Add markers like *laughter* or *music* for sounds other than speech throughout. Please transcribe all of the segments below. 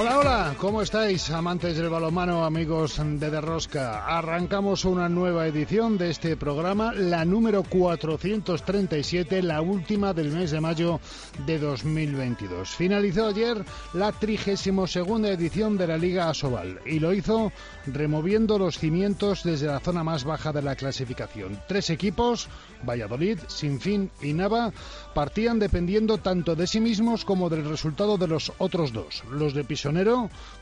Hola, hola, ¿cómo estáis, amantes del balonmano, amigos de Derrosca? Arrancamos una nueva edición de este programa, la número 437, la última del mes de mayo de 2022. Finalizó ayer la 32 edición de la Liga Asobal y lo hizo removiendo los cimientos desde la zona más baja de la clasificación. Tres equipos, Valladolid, Sinfín y Nava, partían dependiendo tanto de sí mismos como del resultado de los otros dos, los de Piso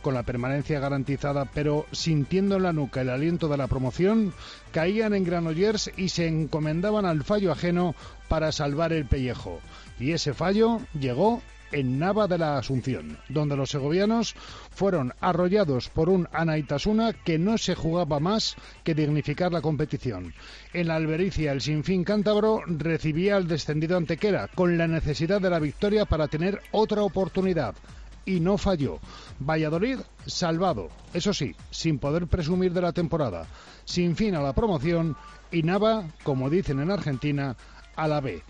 con la permanencia garantizada, pero sintiendo en la nuca el aliento de la promoción, caían en Granollers y se encomendaban al fallo ajeno para salvar el pellejo. Y ese fallo llegó en Nava de la Asunción, donde los segovianos fueron arrollados por un Anaitasuna que no se jugaba más que dignificar la competición. En la Albericia, el sinfín cántabro recibía al descendido Antequera, con la necesidad de la victoria para tener otra oportunidad y no falló. Valladolid salvado, eso sí, sin poder presumir de la temporada, sin fin a la promoción y Nava, como dicen en Argentina, a la B.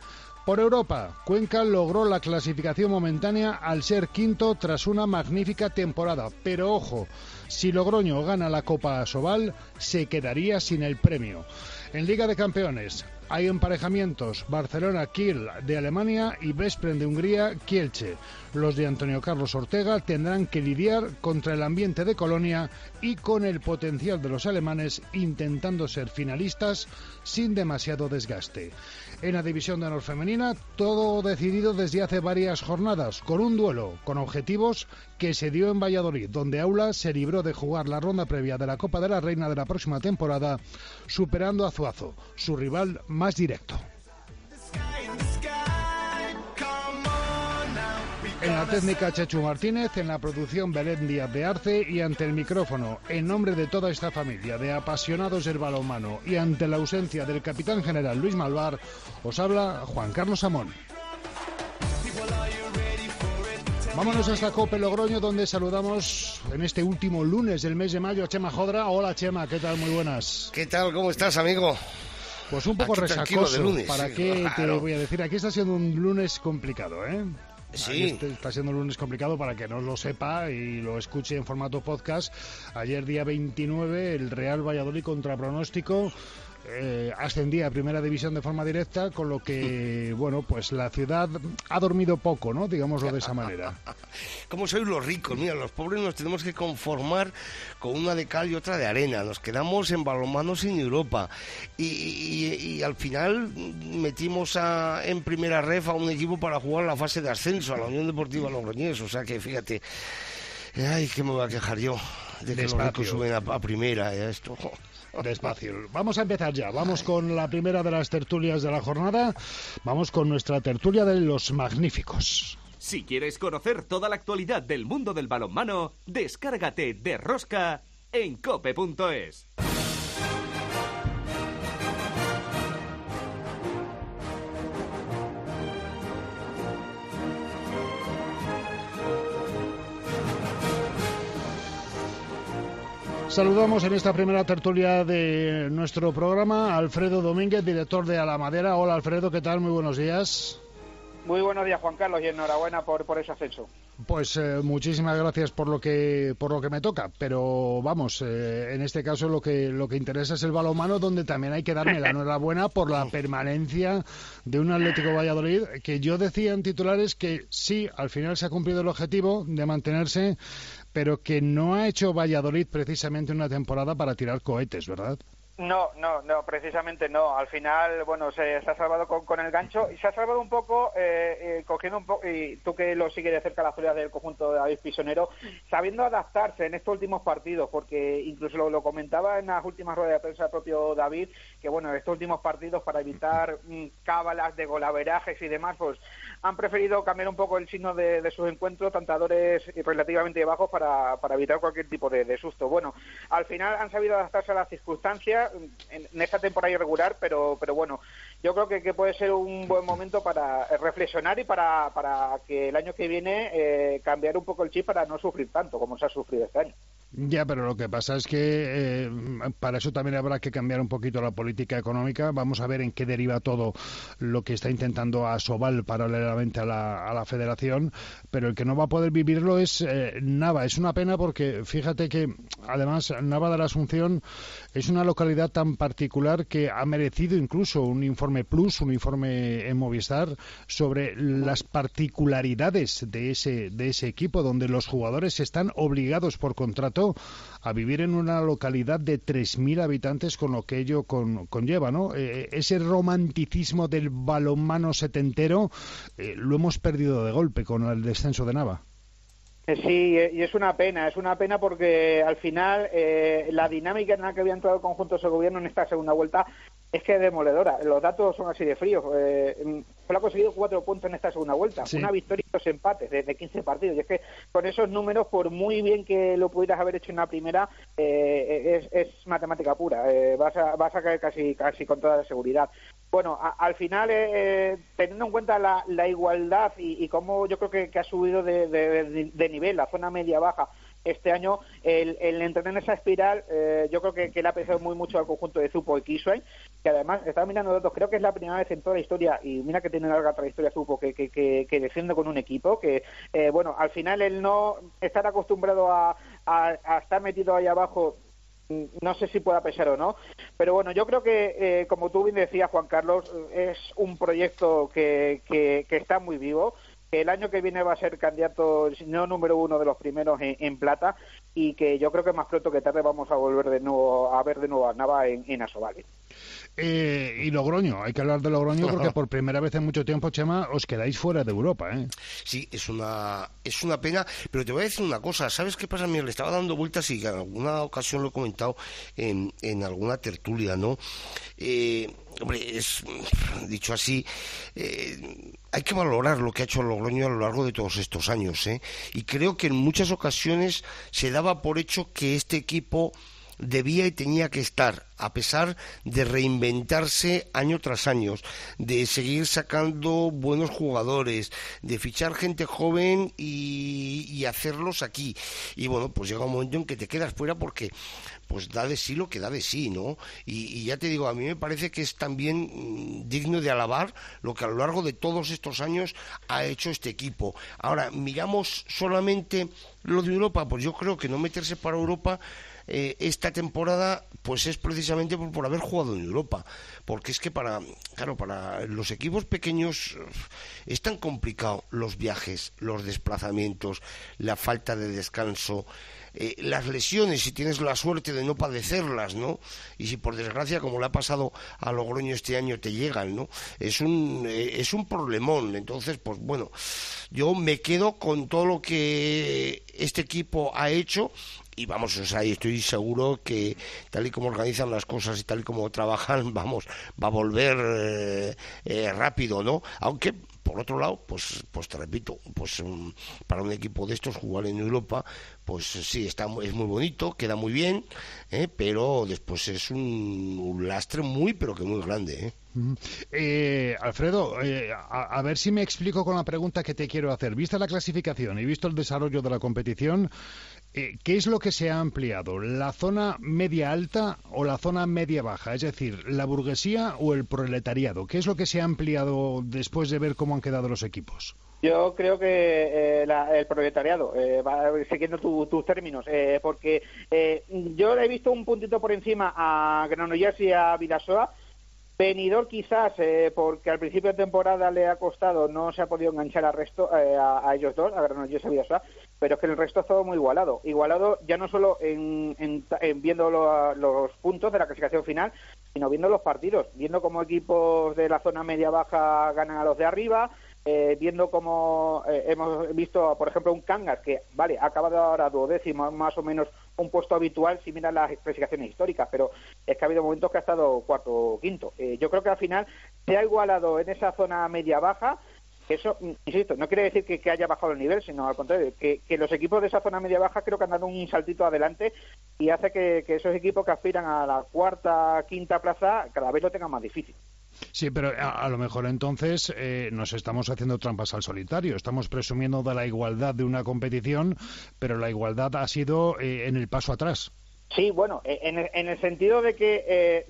Por Europa, Cuenca logró la clasificación momentánea al ser quinto tras una magnífica temporada, pero ojo, si Logroño gana la Copa Asobal, se quedaría sin el premio. En Liga de Campeones, hay emparejamientos Barcelona-Kiel de Alemania y Vespren de Hungría-Kielce. Los de Antonio Carlos Ortega tendrán que lidiar contra el ambiente de Colonia y con el potencial de los alemanes intentando ser finalistas sin demasiado desgaste. En la división de honor femenina, todo decidido desde hace varias jornadas, con un duelo con objetivos que se dio en Valladolid, donde Aula se libró de jugar la ronda previa de la Copa de la Reina de la próxima temporada, superando a Zuazo, su rival más directo. En la técnica Chechu Martínez, en la producción Belén Díaz de Arce y ante el micrófono, en nombre de toda esta familia de apasionados del balonmano y ante la ausencia del capitán general Luis Malvar, os habla Juan Carlos Amón. Vámonos hasta Cope Logroño, donde saludamos en este último lunes del mes de mayo a Chema Jodra. Hola Chema, ¿qué tal? Muy buenas. ¿Qué tal? ¿Cómo estás, amigo? Pues un poco resacoso. ¿Para qué te lo voy a decir? Aquí está siendo un lunes complicado, ¿eh? Sí. Este está siendo un lunes complicado para que no lo sepa y lo escuche en formato podcast. Ayer, día 29, el Real Valladolid contra pronóstico. Eh, ascendía a primera división de forma directa, con lo que, *laughs* bueno, pues la ciudad ha dormido poco, ¿no? Digámoslo de esa *laughs* manera. ¿Cómo sois los ricos? Mira, los pobres nos tenemos que conformar con una de cal y otra de arena. Nos quedamos en balonmano sin Europa. Y, al final metimos a, en primera ref a un equipo para jugar la fase de ascenso, a la Unión Deportiva Logroñés. O sea que, fíjate, ay, que me voy a quejar yo de que los ricos suben a, a primera. eh, esto despacio. Vamos a empezar ya. Vamos con la primera de las tertulias de la jornada. Vamos con nuestra tertulia de los magníficos. Si quieres conocer toda la actualidad del mundo del balonmano, descárgate de Rosca en cope.es. Saludamos en esta primera tertulia de nuestro programa a Alfredo Domínguez, director de A la Madera. Hola Alfredo, ¿qué tal? Muy buenos días. Muy buenos días, Juan Carlos, y enhorabuena por, por ese ascenso. Pues eh, muchísimas gracias por lo que por lo que me toca, pero vamos, eh, en este caso lo que lo que interesa es el balonmano, donde también hay que darme la enhorabuena por la permanencia de un Atlético Valladolid que yo decía en titulares que sí, al final se ha cumplido el objetivo de mantenerse, pero que no ha hecho Valladolid precisamente una temporada para tirar cohetes, ¿verdad? No, no, no, precisamente no. Al final, bueno, se, ha salvado con, el gancho y se ha salvado un poco, eh, eh, cogiendo un poco, y tú que lo sigues de cerca la actualidad del conjunto de David Pisonero, sabiendo adaptarse en estos últimos partidos, porque incluso lo, comentaba en las últimas ruedas de prensa el propio David, que bueno, estos últimos partidos para evitar mm, cábalas de golaverajes y demás, pues han preferido cambiar un poco el signo de, sus encuentros, tantadores relativamente bajos para, para evitar cualquier tipo de, de susto. Bueno, al final han sabido adaptarse a las circunstancias en, esta temporada irregular, pero, pero bueno, yo creo que, que, puede ser un buen momento para reflexionar y para, para que el año que viene eh, cambiar un poco el chip para no sufrir tanto como se ha sufrido este año. Ya, pero lo que pasa es que eh, para eso también habrá que cambiar un poquito la política económica. Vamos a ver en qué deriva todo lo que está intentando Asobal paralelamente a la, a la federación, pero el que no va a poder vivirlo es eh, Nava. Es una pena porque fíjate que además Nava de la Asunción es una localidad tan particular que ha merecido incluso un informe plus, un informe en Movistar sobre las particularidades de ese, de ese equipo donde los jugadores están obligados por contrato a vivir en una localidad de 3.000 habitantes con lo que ello conlleva, ¿no? Eh, ese romanticismo del balonmano setentero eh, lo hemos perdido de golpe con el descenso de Nava. Eh, sí, y es una pena, es una pena porque al final la dinámica en la que había entrado el conjunto de gobierno en esta segunda vuelta es que es demoledora. Los datos son así de fríos. Eh, solo ha conseguido cuatro puntos en esta segunda vuelta. Una victoria y dos empates de, 15 partidos. Y es que con esos números, por muy bien que lo pudieras haber hecho en la primera, eh, es, matemática pura. Eh, vas, a, vas a caer casi, casi con toda la seguridad. Bueno, al final, eh, teniendo en cuenta la, igualdad y, y, cómo yo creo que, ha subido de, de nivel la zona media-baja, este año el, el entrar en esa espiral eh, yo creo que, que, le ha pesado muy mucho al conjunto de Zupo y Kisway, que además estaba mirando datos, creo que es la primera vez en toda la historia, y mira que tiene larga trayectoria Zupo, que, que, que, defiende con un equipo, que eh, bueno, al final el no estar acostumbrado a, a, estar metido ahí abajo mm, no sé si pueda pesar o no, pero bueno, yo creo que, eh, como tú bien decías, Juan Carlos, es un proyecto que, que, que está muy vivo que el año que viene va a ser candidato, no número uno de los primeros en, plata y que yo creo que más pronto que tarde vamos a volver de nuevo a ver de nuevo a Nava en, en. Eh, y Logroño, hay que hablar de Logroño *laughs* porque por primera vez en mucho tiempo, Chema, os quedáis fuera de Europa. ¿eh? Sí, es una, es una pena, pero te voy a decir una cosa, ¿sabes qué pasa? Mira, le estaba dando vueltas y en alguna ocasión lo he comentado en, en alguna tertulia, ¿no? Eh, hombre, es dicho así, eh, hay que valorar lo que ha hecho Logroño a lo largo de todos estos años, ¿eh? Y creo que en muchas ocasiones se daba por hecho que este equipo debía y tenía que estar, a pesar de reinventarse año tras año, de seguir sacando buenos jugadores, de fichar gente joven y, hacerlos aquí. Y bueno, pues llega un momento en que te quedas fuera porque pues da de sí lo que da de sí, ¿no? Y, ya te digo, a mí me parece que es también mm, digno de alabar lo que a lo largo de todos estos años ha hecho este equipo. Ahora, miramos solamente lo de Europa, pues yo creo que no meterse para Europa eh, esta temporada pues es precisamente por, haber jugado en Europa porque es que para claro para los equipos pequeños eh, es tan complicado los viajes los desplazamientos la falta de descanso eh, las lesiones, si tienes la suerte de no padecerlas, ¿no? Y si por desgracia, como le ha pasado a Logroño este año, te llegan, ¿no? Es un, es un problemón. Entonces, pues bueno, yo me quedo con todo lo que este equipo ha hecho y vamos, o sea, estoy seguro que tal y como organizan las cosas y tal y como *laughs* trabajan, vamos, va a volver eh, eh, rápido, ¿no? Aunque por otro lado, pues, pues te repito, pues um, para un equipo de estos jugar en Europa, pues sí, está, es muy bonito, queda muy bien, ¿eh? pero después es un, lastre muy, pero que muy grande. Alfredo, a, ver si me explico con la pregunta que te quiero hacer. Vista la clasificación y visto el desarrollo de la competición, eh, ¿Qué es lo que se ha ampliado? ¿La zona media alta o la zona media baja? Es decir, ¿la burguesía o el proletariado? ¿Qué es lo que se ha ampliado después de ver cómo han quedado los equipos? Yo creo que eh, el proletariado, eh, siguiendo tus términos, porque yo le he visto un puntito por encima a Granollers y a Vidasoa, Venidor quizás, porque al principio de temporada le ha costado, no se ha podido enganchar al resto, a, ellos dos, a Granollers y a Vidasoa, pero es que el resto es todo muy igualado. Igualado ya no solo en, viendo los puntos de la clasificación final, sino viendo los partidos, viendo cómo equipos de la zona media-baja ganan a los de arriba, eh, viendo cómo eh, hemos visto, por ejemplo, un Cangas que, vale, ha acabado ahora duodécimo, más o menos un puesto habitual si miran las clasificaciones históricas, pero es que ha habido momentos que ha estado cuarto o quinto. Eh, yo creo que al final se ha igualado en esa zona media-baja eso, insisto, no quiere decir que, haya bajado el nivel, sino al contrario, que, los equipos de esa zona media-baja creo que han dado un saltito adelante y hace que, esos equipos que aspiran a la cuarta, quinta plaza cada vez lo tengan más difícil. Sí, pero a, lo mejor entonces eh, nos estamos haciendo trampas al solitario. Estamos presumiendo de la igualdad de una competición, pero la igualdad ha sido eh, en el paso atrás. Sí, bueno, eh, en el, sentido de que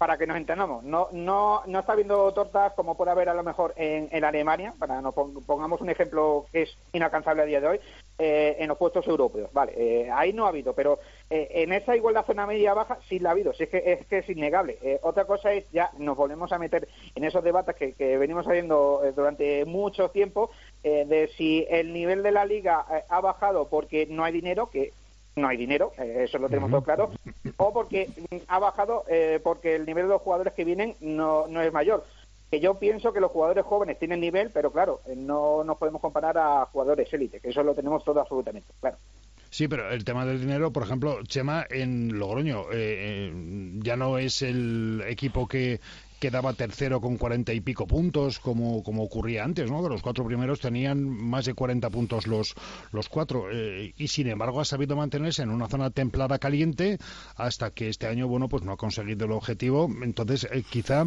para que nos entendamos, no, no, no está habiendo tortas como puede haber a lo mejor en, en Alemania, para no pongamos un ejemplo que es inalcanzable a día de hoy, eh, en los puestos europeos. Vale, eh, ahí no ha habido, pero eh, en esa igualdad zona media-baja sí la ha habido, sí es que es, que es innegable. otra cosa es, ya nos volvemos a meter en esos debates que, que venimos haciendo durante mucho tiempo, de si el nivel de la liga ha bajado porque no hay dinero, que no hay dinero, eh, eso lo tenemos todo claro, o porque ha bajado eh, porque el nivel de los jugadores que vienen no, no es mayor. Que yo pienso que los jugadores jóvenes tienen nivel, pero claro, eh, no nos podemos comparar a jugadores élite, que eso lo tenemos todo absolutamente claro. Sí, pero el tema del dinero, por ejemplo, Chema en Logroño ya no es el equipo que quedaba tercero con cuarenta y pico puntos, como, como ocurría antes, ¿no? Que los cuatro primeros tenían más de cuarenta puntos los, los cuatro. Eh, y sin embargo ha sabido mantenerse en una zona templada caliente hasta que este año, bueno, pues no ha conseguido el objetivo. Entonces, eh, quizá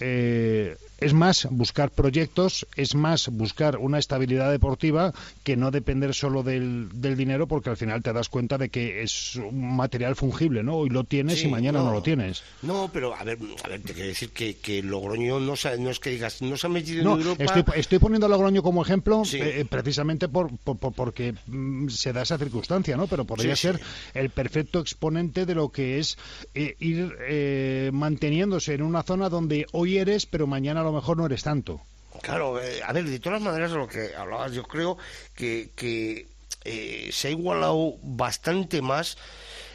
eh, es más buscar proyectos, es más buscar una estabilidad deportiva que no depender solo del, dinero, porque al final te das cuenta de que es un material fungible, ¿no? Hoy lo tienes y mañana no, lo tienes. No, pero a ver, a ver, te quiero decir que, que Logroño no, no es que digas, no se ha metido en Europa. Estoy, estoy poniendo a Logroño como ejemplo eh, precisamente por, porque mm, se da esa circunstancia, ¿no? Pero podría ser el perfecto exponente de lo que es eh, ir manteniéndose en una zona donde hoy eres, pero mañana lo mejor no eres tanto. Claro, eh, a ver, de todas maneras, lo que hablabas, yo creo que, eh, se ha igualado bastante más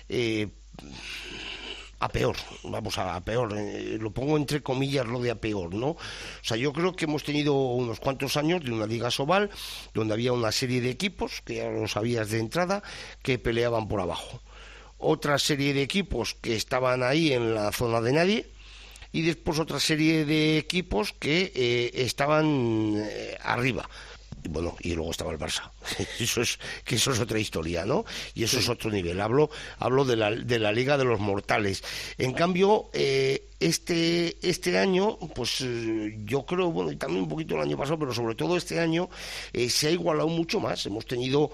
eh, a peor, vamos a, peor, lo pongo entre comillas lo de a peor, ¿no? O sea, yo creo que hemos tenido unos cuantos años de una liga sobal donde había una serie de equipos, que ya lo sabías de entrada, que peleaban por abajo. Otra serie de equipos que estaban ahí en la zona de nadie, y después otra serie de equipos que eh, estaban eh, arriba bueno, y luego estaba el Barça. *laughs* Eso es, que eso es otra historia, ¿no? Y eso es otro nivel. Hablo, hablo de la, de la Liga de los Mortales. En cambio, eh, este, este año, pues eh, yo creo, bueno, y también un poquito el año pasado, pero sobre todo este año, eh, se ha igualado mucho más. Hemos tenido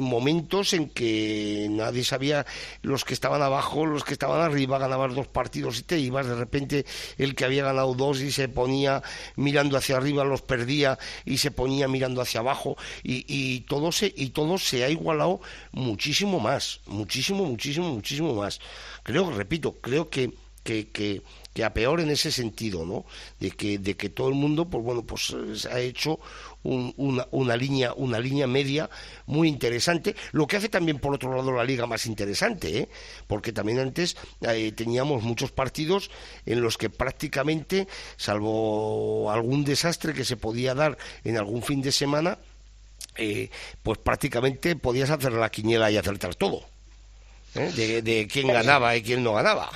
momentos en que nadie sabía los que estaban abajo, los que estaban arriba, ganaban dos partidos y te ibas. De repente, el que había ganado dos y se ponía mirando hacia arriba, los perdía y se ponía mirando hacia abajo y, y todo se y todo se ha igualado muchísimo más, muchísimo, muchísimo, muchísimo más. Creo, repito, creo que que, que, que, a peor en ese sentido, ¿no? De que, de que todo el mundo, pues bueno, pues se ha hecho una, una, línea, una línea media muy interesante, lo que hace también por otro lado la liga más interesante, ¿eh? porque también antes eh, teníamos muchos partidos en los que prácticamente, salvo algún desastre que se podía dar en algún fin de semana, eh, pues prácticamente podías hacer la quiniela y acertar todo, ¿eh? de, de quién ganaba y quién no ganaba.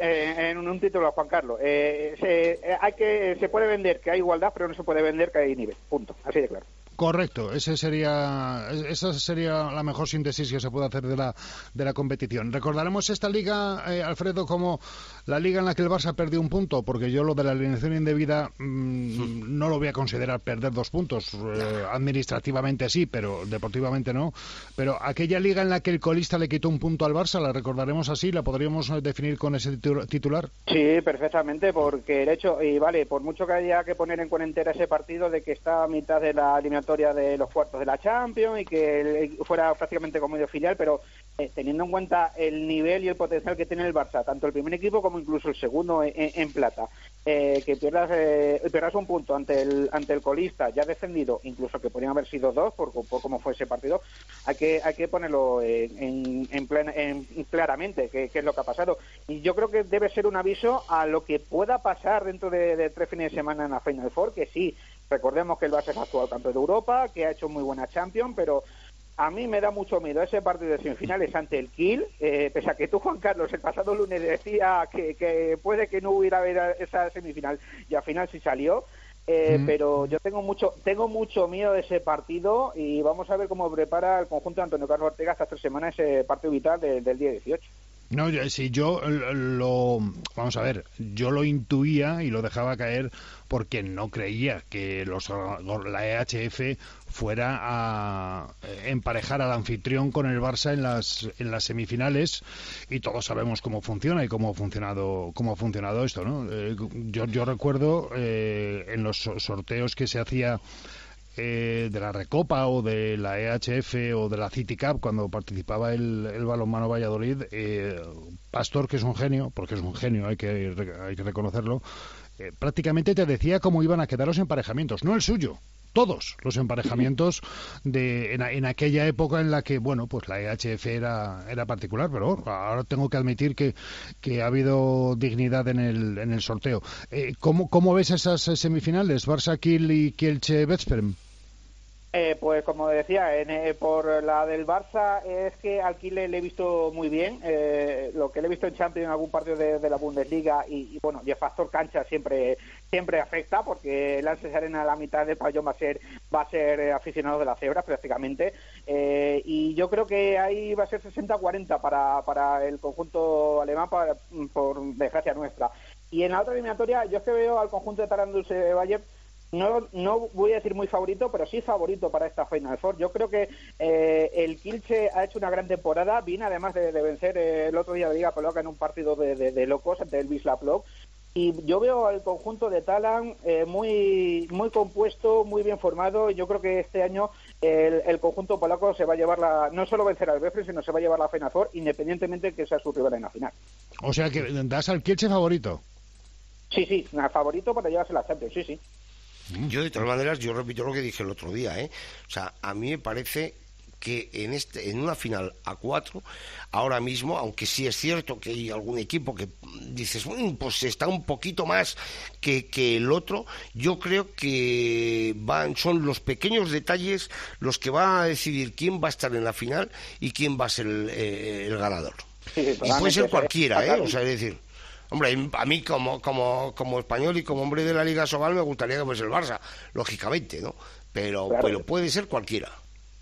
Eh, en un título, Juan Carlos. Eh, se, hay que, se puede vender que hay igualdad, pero no se puede vender que hay nivel. Punto. Así de claro. Correcto, ese sería, esa sería la mejor síntesis que se puede hacer de la, de la competición. Recordaremos esta liga, eh, Alfredo, como la liga en la que el Barça perdió un punto, porque yo lo de la alineación indebida mm, no lo voy a considerar perder dos puntos. Eh, administrativamente sí, pero deportivamente no. Pero aquella liga en la que el colista le quitó un punto al Barça, ¿la recordaremos así? ¿La podríamos definir con ese titular? Sí, perfectamente, porque el hecho, y vale, por mucho que haya que poner en cuarentena ese partido de que está a mitad de la eliminatoria eliminatoria de los cuartos de la Champions y que fuera prácticamente como medio filial, pero eh, teniendo en cuenta el nivel y el potencial que tiene el Barça, tanto el primer equipo como incluso el segundo en, plata, eh, que pierdas, eh, pierdas un punto ante el ante el colista ya defendido, incluso que podrían haber sido dos por, por cómo fue ese partido, hay que hay que ponerlo en, en, claramente qué es lo que ha pasado. Y yo creo que debe ser un aviso a lo que pueda pasar dentro de, de tres fines de semana en la Final Four, que sí, Recordemos que el Barça es actual campeón de Europa, que ha hecho muy buena Champions, pero a mí me da mucho miedo ese partido de semifinales *laughs* ante el Kiel, eh, pese a que tú, Juan Carlos, el pasado lunes decía que, puede que no hubiera habido esa semifinal y al final sí salió. Eh, pero yo tengo mucho tengo mucho miedo de ese partido y vamos a ver cómo prepara el conjunto de Antonio Carlos Ortega estas tres semanas ese partido vital del día 18. No, si yo lo. Vamos a ver, yo lo intuía y lo dejaba caer porque no creía que los, la EHF fuera a emparejar al anfitrión con el Barça en las, en las semifinales y todos sabemos cómo funciona y cómo ha funcionado, cómo ha funcionado esto. ¿no? Eh, yo, yo recuerdo eh, en los sorteos que se hacía eh, de la Recopa o de la EHF o de la City Cup cuando participaba el, el balonmano Valladolid, eh, Pastor, que es un genio, porque es un genio, hay que, hay que reconocerlo, eh, prácticamente te decía cómo iban a quedar los emparejamientos, no el suyo, todos los emparejamientos de en, aquella época en la que bueno pues la EHF era era particular pero ahora tengo que admitir que, que ha habido dignidad en el en el sorteo. Eh, ¿cómo, ¿cómo ves esas semifinales Barça y Kielce Veszprem eh, pues como decía, eh, por la del Barça es que al le he visto muy bien. Eh, lo que le he visto en Champions en algún partido de, la Bundesliga y, bueno, y el factor cancha siempre siempre afecta porque el Alces Arena a la mitad del pabellón va a ser va a ser aficionado de la cebra prácticamente y yo creo que ahí va a ser 60-40 para, para el conjunto alemán por desgracia nuestra. Y en la otra eliminatoria yo es que veo al conjunto de Tarandulce Bayern no, no voy a decir muy favorito, pero sí favorito para esta Final Four. Yo creo que eh, el Kilche ha hecho una gran temporada, viene además de, vencer eh, el otro día de Liga Poloca en un partido de, locos ante el Wisla Y yo veo al conjunto de Talan eh, muy muy compuesto, muy bien formado. Y yo creo que este año el, conjunto polaco se va a llevar la, no solo vencer al Befre, sino se va a llevar la Final Four, independientemente de que sea su rival en la final. O sea que das al Kielce favorito. Sí, sí, favorito para llevarse la Champions, sí, sí. Yo, de todas maneras, yo repito lo que dije el otro día, ¿eh? O sea, a mí me parece que en, este, en una final a cuatro, ahora mismo, aunque sí es cierto que hay algún equipo que dices, pues está un poquito más que, que el otro, yo creo que van, son los pequeños detalles los que van a decidir quién va a estar en la final y quién va a ser el, eh, ganador. y puede ser cualquiera, ¿eh? O sea, es decir, Hombre, a mí como, como, como español y como hombre de la Liga Sobal me gustaría que fuese el Barça, lógicamente, ¿no? Pero, pero puede ser cualquiera.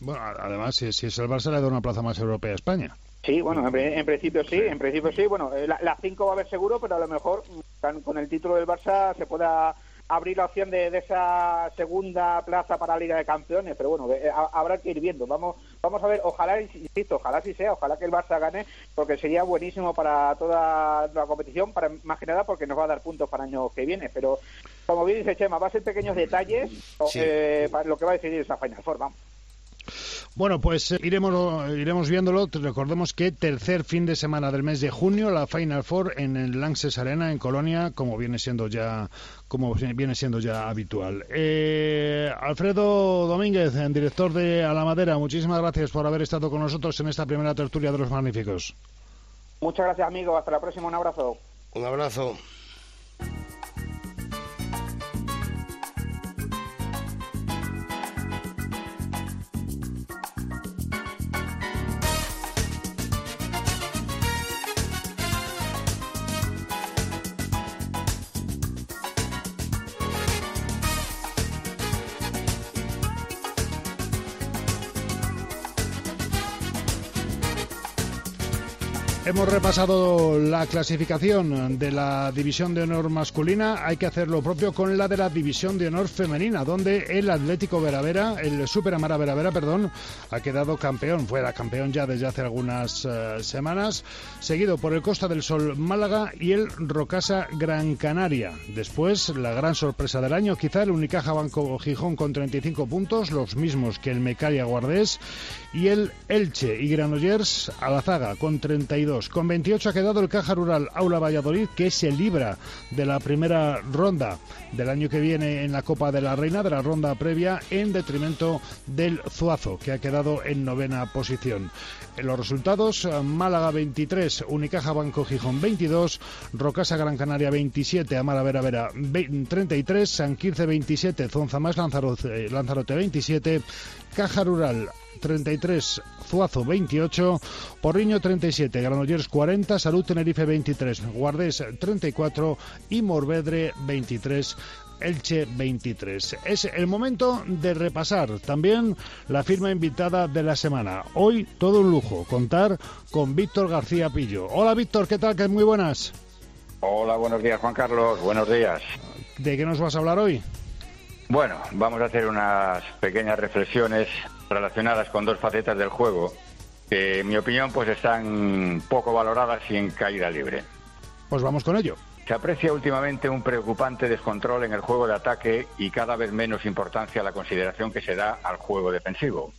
Bueno, además, si, es el Barça, le da una plaza más europea a España. Sí, bueno, en, principio sí, en principio sí. Bueno, eh, la 5 va a haber seguro, pero a lo mejor con el título del Barça se pueda abrir la opción de, esa segunda plaza para la Liga de Campeones, pero bueno, eh, habrá que ir viendo. Vamos, vamos a ver, ojalá, insisto, ojalá sí sea, ojalá que el Barça gane, porque sería buenísimo para toda la competición, para más que nada porque nos va a dar puntos para el año que viene. Pero como bien dice Chema, va a ser pequeños detalles eh, para lo que va a decidir esa Final Four, vamos. Bueno, pues eh, iremos, iremos viéndolo. Recordemos que tercer fin de semana del mes de junio, la Final Four en el Lanxess Arena, en Colonia, como viene siendo ya, como viene siendo ya habitual. Eh, Alfredo Domínguez, director de A la Madera, muchísimas gracias por haber estado con nosotros en esta primera tertulia de los magníficos. Muchas gracias, amigo. Hasta la próxima. Un abrazo. Un abrazo. Hemos repasado la clasificación de la División de Honor masculina. Hay que hacer lo propio con la de la División de Honor femenina, donde el Atlético Veravera, el Super Amara Veravera, perdón, ha quedado campeón. Fuera campeón ya desde hace algunas uh, semanas, seguido por el Costa del Sol Málaga y el Rocasa Gran Canaria. Después, la gran sorpresa del año, quizá el Unicaja Banco Gijón con 35 puntos, los mismos que el Mecaria Guardés, y el Elche y Granollers Alazaga con 32 con 28 ha quedado el Caja Rural Aula Valladolid, que se libra de la primera ronda del año que viene en la Copa de la Reina, de la ronda previa, en detrimento del Zuazo, que ha quedado en novena posición. Los resultados, Málaga 23, Unicaja Banco Gijón 22, Rocasa Gran Canaria 27, Amara Vera Vera 33, San Quirce 27, Zonza más Lanzarote, Lanzarote 27, Caja Rural 33, Zuazo 28, Porriño 37, Granollers 40, Salud Tenerife 23, Guardés 34 y Morvedre 23. Elche 23. Es el momento de repasar también la firma invitada de la semana. Hoy todo un lujo contar con Víctor García Pillo. Hola Víctor, ¿qué tal? Que muy buenas. Hola, buenos días Juan Carlos, buenos días. ¿De qué nos vas a hablar hoy? Bueno, vamos a hacer unas pequeñas reflexiones relacionadas con dos facetas del juego que, en mi opinión, pues están poco valoradas y en caída libre. Pues vamos con ello. Se aprecia últimamente un preocupante descontrol en el juego de ataque y cada vez menos importancia a la consideración que se da al juego defensivo.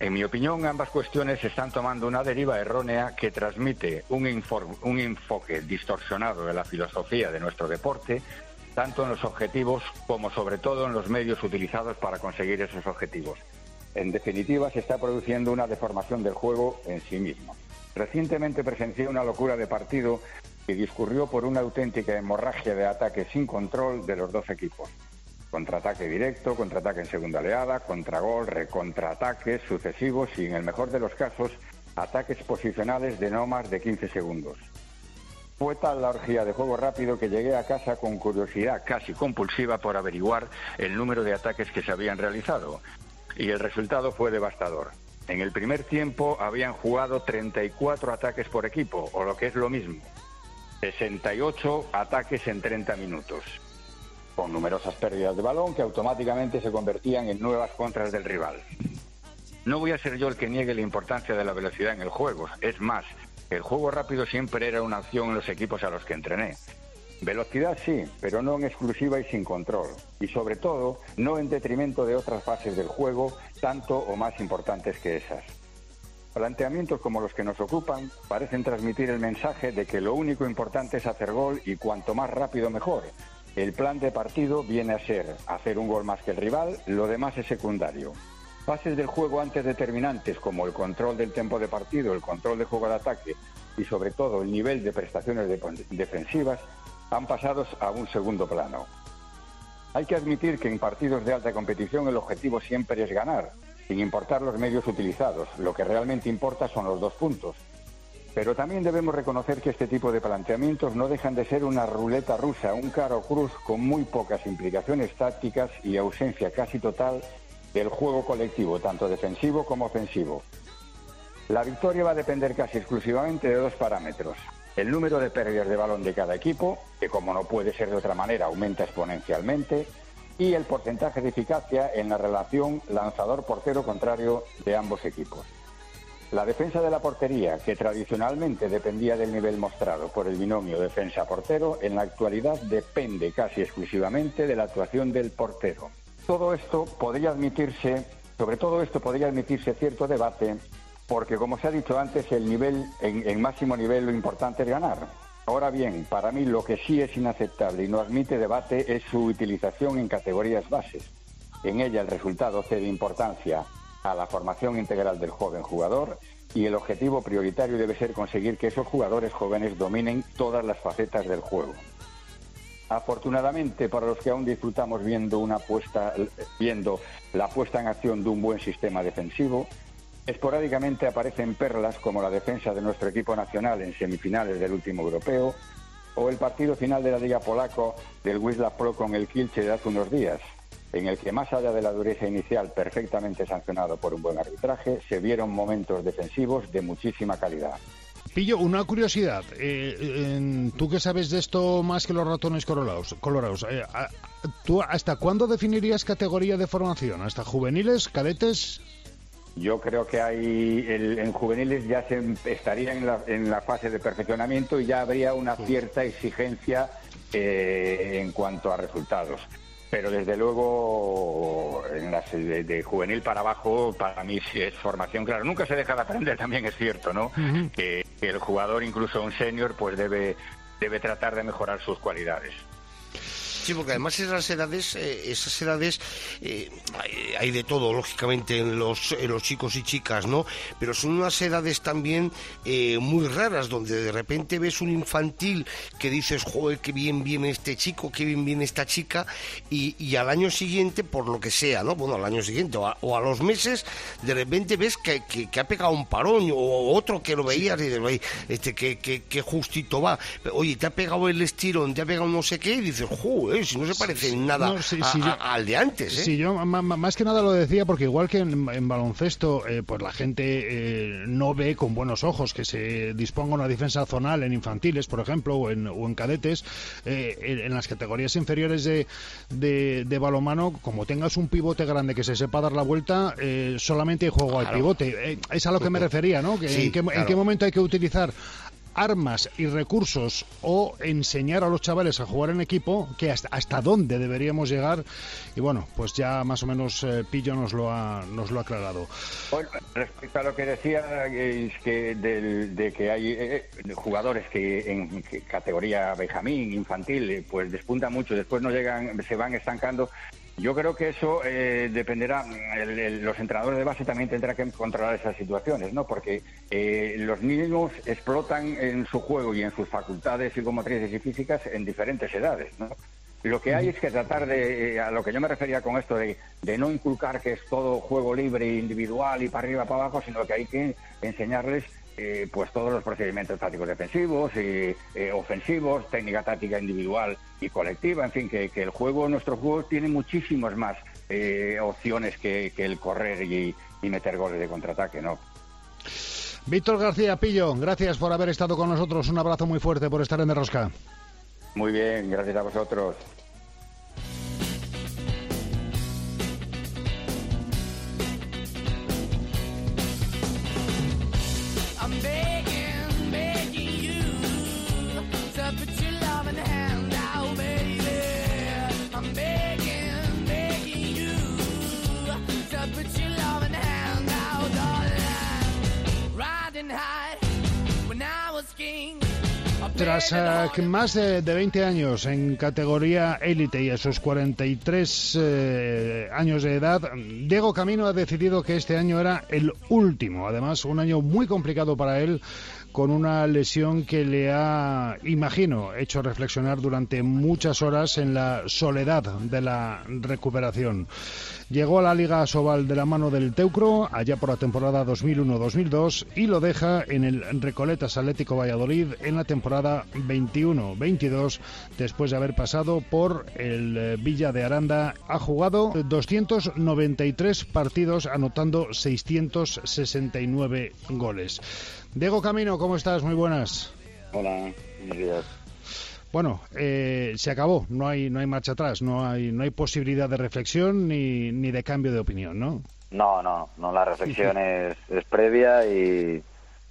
En mi opinión, ambas cuestiones están tomando una deriva errónea que transmite un, un enfoque distorsionado de la filosofía de nuestro deporte, tanto en los objetivos como sobre todo en los medios utilizados para conseguir esos objetivos. En definitiva, se está produciendo una deformación del juego en sí mismo. Recientemente presencié una locura de partido que discurrió por una auténtica hemorragia de ataque sin control de los dos equipos. Contraataque directo, contraataque en segunda oleada, contragol, recontraataques sucesivos y, en el mejor de los casos, ataques posicionales de no más de 15 segundos. Fue tal la orgía de juego rápido que llegué a casa con curiosidad casi compulsiva por averiguar el número de ataques que se habían realizado y el resultado fue devastador. En el primer tiempo habían jugado 34 ataques por equipo, o lo que es lo mismo, 68 ataques en 30 minutos, con numerosas pérdidas de balón que automáticamente se convertían en nuevas contras del rival. No voy a ser yo el que niegue la importancia de la velocidad en el juego, es más, el juego rápido siempre era una opción en los equipos a los que entrené. Velocidad sí, pero no en exclusiva y sin control. Y sobre todo, no en detrimento de otras fases del juego, tanto o más importantes que esas. Planteamientos como los que nos ocupan parecen transmitir el mensaje de que lo único importante es hacer gol y cuanto más rápido mejor. El plan de partido viene a ser hacer un gol más que el rival, lo demás es secundario. Fases del juego antes determinantes como el control del tiempo de partido, el control de juego de ataque y sobre todo el nivel de prestaciones defensivas han pasado a un segundo plano. Hay que admitir que en partidos de alta competición el objetivo siempre es ganar, sin importar los medios utilizados. Lo que realmente importa son los dos puntos. Pero también debemos reconocer que este tipo de planteamientos no dejan de ser una ruleta rusa, un caro cruz con muy pocas implicaciones tácticas y ausencia casi total del juego colectivo, tanto defensivo como ofensivo. La victoria va a depender casi exclusivamente de dos parámetros, el número de pérdidas de balón de cada equipo, que como no puede ser de otra manera aumenta exponencialmente, y el porcentaje de eficacia en la relación lanzador-portero contrario de ambos equipos. La defensa de la portería, que tradicionalmente dependía del nivel mostrado por el binomio defensa-portero, en la actualidad depende casi exclusivamente de la actuación del portero. Todo esto podría admitirse, sobre todo esto podría admitirse cierto debate porque como se ha dicho antes, el nivel, en, máximo nivel lo importante es ganar. Ahora bien, para mí lo que sí es inaceptable y no admite debate es su utilización en categorías bases. En ella el resultado cede importancia a la formación integral del joven jugador y el objetivo prioritario debe ser conseguir que esos jugadores jóvenes dominen todas las facetas del juego. Afortunadamente, para los que aún disfrutamos viendo una puesta, viendo la puesta en acción de un buen sistema defensivo, Esporádicamente aparecen perlas como la defensa de nuestro equipo nacional en semifinales del último europeo o el partido final de la Liga Polaco del Wisla Pro con el Kielce de hace unos días, en el que más allá de la dureza inicial perfectamente sancionado por un buen arbitraje, se vieron momentos defensivos de muchísima calidad. Pillo, una curiosidad. tú que sabes de esto más que los ratones colorados, colorados ¿tú hasta cuándo definirías categoría de formación? ¿Hasta juveniles, cadetes? Yo creo que hay en juveniles ya se estaría en la, en la, fase de perfeccionamiento y ya habría una cierta exigencia eh, en cuanto a resultados. Pero desde luego, en las de, juvenil para abajo, para mí sí es formación. Claro, nunca se deja de aprender, *laughs* también es cierto, ¿no? que, que, el jugador, incluso un senior, pues debe, debe tratar de mejorar sus cualidades. Sí, porque además esas edades, eh, esas edades eh, hay, de todo, lógicamente, en los, los chicos y chicas, ¿no? Pero son unas edades también eh, muy raras, donde de repente ves un infantil que dices, joder, qué bien viene este chico, qué bien viene esta chica, y, al año siguiente, por lo que sea, ¿no? Bueno, al año siguiente o a, los meses, de repente ves que, que, ha pegado un parón, o otro que lo veías y dices, este, que, que, justito va. Oye, te ha pegado el estirón, te ha pegado no sé qué, y dices, joder, si no se parece en nada al de antes. ¿eh? Sí, yo más que nada lo decía porque igual que en, baloncesto, eh, pues la gente eh, no ve con buenos ojos que se disponga una defensa zonal en infantiles, por ejemplo, o en, o en cadetes, en las categorías inferiores de, de, balomano, como tengas un pivote grande que se sepa dar la vuelta, solamente hay juego al pivote. es a lo que me refería, ¿no? Que en, en qué momento hay que utilizar armas y recursos o enseñar a los chavales a jugar en equipo, que hasta, hasta dónde deberíamos llegar. Y bueno, pues ya más o menos eh, Pillo nos lo ha, nos lo ha aclarado. Respecto a lo que decía, es que de que hay eh, eh, jugadores que en categoría Benjamín, infantil, pues despuntan mucho, después no llegan, se van estancando. Yo creo que eso eh, dependerá, los entrenadores de base también tendrán que controlar esas situaciones, ¿no? Porque eh, los niños explotan en su juego y en sus facultades psicomotrices y físicas en diferentes edades, ¿no? Lo que hay es que tratar de, eh, a lo que yo me refería con esto, de, de no inculcar que es todo juego libre, individual y para arriba, para abajo, sino que hay que enseñarles eh, pues todos los procedimientos tácticos defensivos y eh, ofensivos, técnica táctica individual y colectiva, en fin, que, el juego, nuestro juego tiene muchísimas más eh, opciones que, el correr y, y, meter goles de contraataque, ¿no? Víctor García Pillo, gracias por haber estado con nosotros. Un abrazo muy fuerte por estar en Derrosca. Muy bien, gracias a vosotros. Tras eh, más de, 20 años en categoría élite y a sus 43 eh, años de edad, Diego Camino ha decidido que este año era el último. Además, un año muy complicado para él con una lesión que le ha, imagino, hecho reflexionar durante muchas horas en la soledad de la recuperación. Llegó a la Liga Sobal de la mano del Teucro allá por la temporada 2001-2002 y lo deja en el Recoletas Atlético Valladolid en la temporada 21-22 después de haber pasado por el eh, Villa de Aranda. Ha jugado 293 partidos anotando 669 goles. Diego Camino, ¿cómo estás? Muy buenas. Hola, buenos días. Bueno, eh, se acabó, no hay, no hay marcha atrás, no hay, no hay posibilidad de reflexión ni, ni de cambio de opinión, ¿no? No, no, no, la reflexión *laughs* es, es previa y,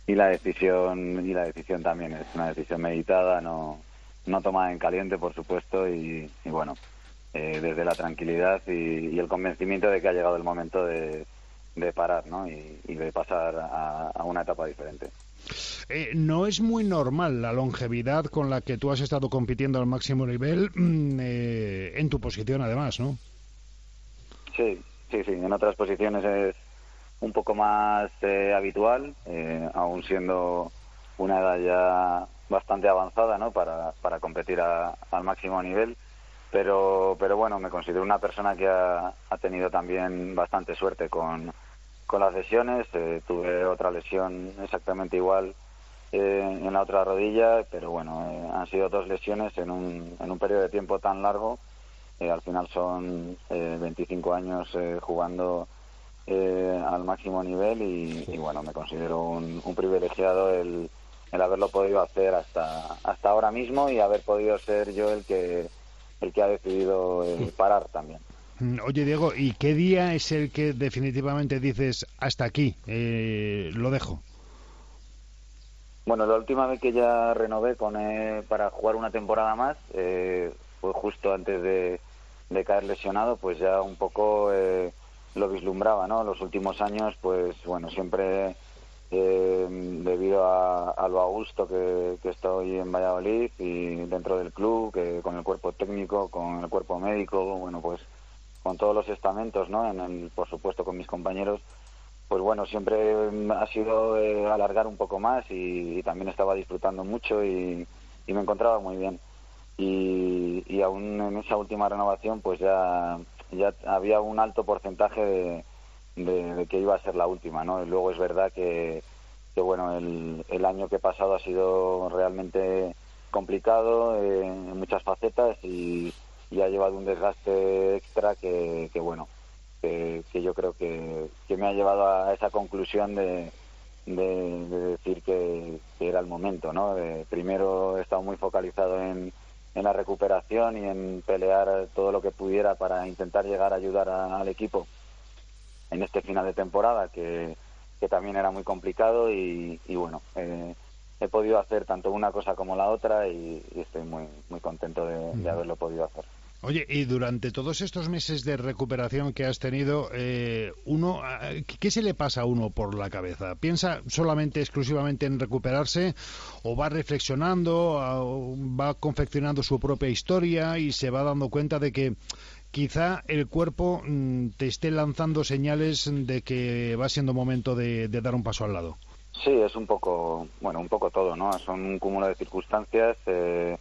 y la decisión y la decisión también es una decisión meditada, no, no tomada en caliente, por supuesto, y, bueno, eh, desde la tranquilidad y, el convencimiento de que ha llegado el momento de, de parar, ¿no? Y, de pasar a una etapa diferente. Eh, no es muy normal la longevidad con la que tú has estado compitiendo al máximo nivel *clears throat* eh, en tu posición, además, ¿no? Sí, sí, sí. En otras posiciones es un poco más eh, habitual, aún siendo una edad ya bastante avanzada, ¿no? Para, para competir al máximo nivel. Pero, pero bueno, me considero una persona que ha, ha tenido también bastante suerte con, con las lesiones. tuve otra lesión exactamente igual eh, en la otra rodilla, pero bueno, eh, han sido dos lesiones en un, en un periodo de tiempo tan largo. Eh, al final son 25 años jugando al máximo nivel y, bueno, me considero un, privilegiado el, el haberlo podido hacer hasta hasta ahora mismo y haber podido ser yo el que el que ha decidido eh, parar también. Mm, oye, Diego, ¿y qué día es el que definitivamente dices hasta aquí, eh, lo dejo? Bueno, la última vez que ya renové con, para jugar una temporada más eh, fue justo antes de, caer lesionado, pues ya un poco eh, lo vislumbraba, ¿no? Los últimos años, pues bueno, siempre debido a, lo a gusto que, que, estoy en Valladolid y dentro del club, que con el cuerpo técnico, con el cuerpo médico, bueno, pues con todos los estamentos, ¿no? En el, por supuesto con mis compañeros, pues bueno, siempre ha sido eh, alargar un poco más y, también estaba disfrutando mucho y, me encontraba muy bien. Y, y, aún en esa última renovación, pues ya, ya había un alto porcentaje de, que iba a ser la última, ¿no? Y luego es verdad que, que bueno, el, el año que he pasado ha sido realmente complicado eh, en muchas facetas y y ha llevado un desgaste extra que, bueno, que, yo creo que, me ha llevado a esa conclusión de, de, decir que, era el momento, ¿no? primero he estado muy focalizado en, en la recuperación y en pelear todo lo que pudiera para intentar llegar a ayudar al equipo en este final de temporada que, que también era muy complicado y, bueno eh, he podido hacer tanto una cosa como la otra y, estoy muy muy contento de haberlo podido hacer Oye, y durante todos estos meses de recuperación que has tenido, eh, uno, ¿qué se le pasa a uno por la cabeza? ¿Piensa solamente, exclusivamente en recuperarse o va reflexionando, va confeccionando su propia historia y se va dando cuenta de que quizá el cuerpo mm, te esté lanzando señales de que va siendo momento de, dar un paso al lado? Sí, es un poco, bueno, un poco todo, ¿no? Son un cúmulo de circunstancias. Eh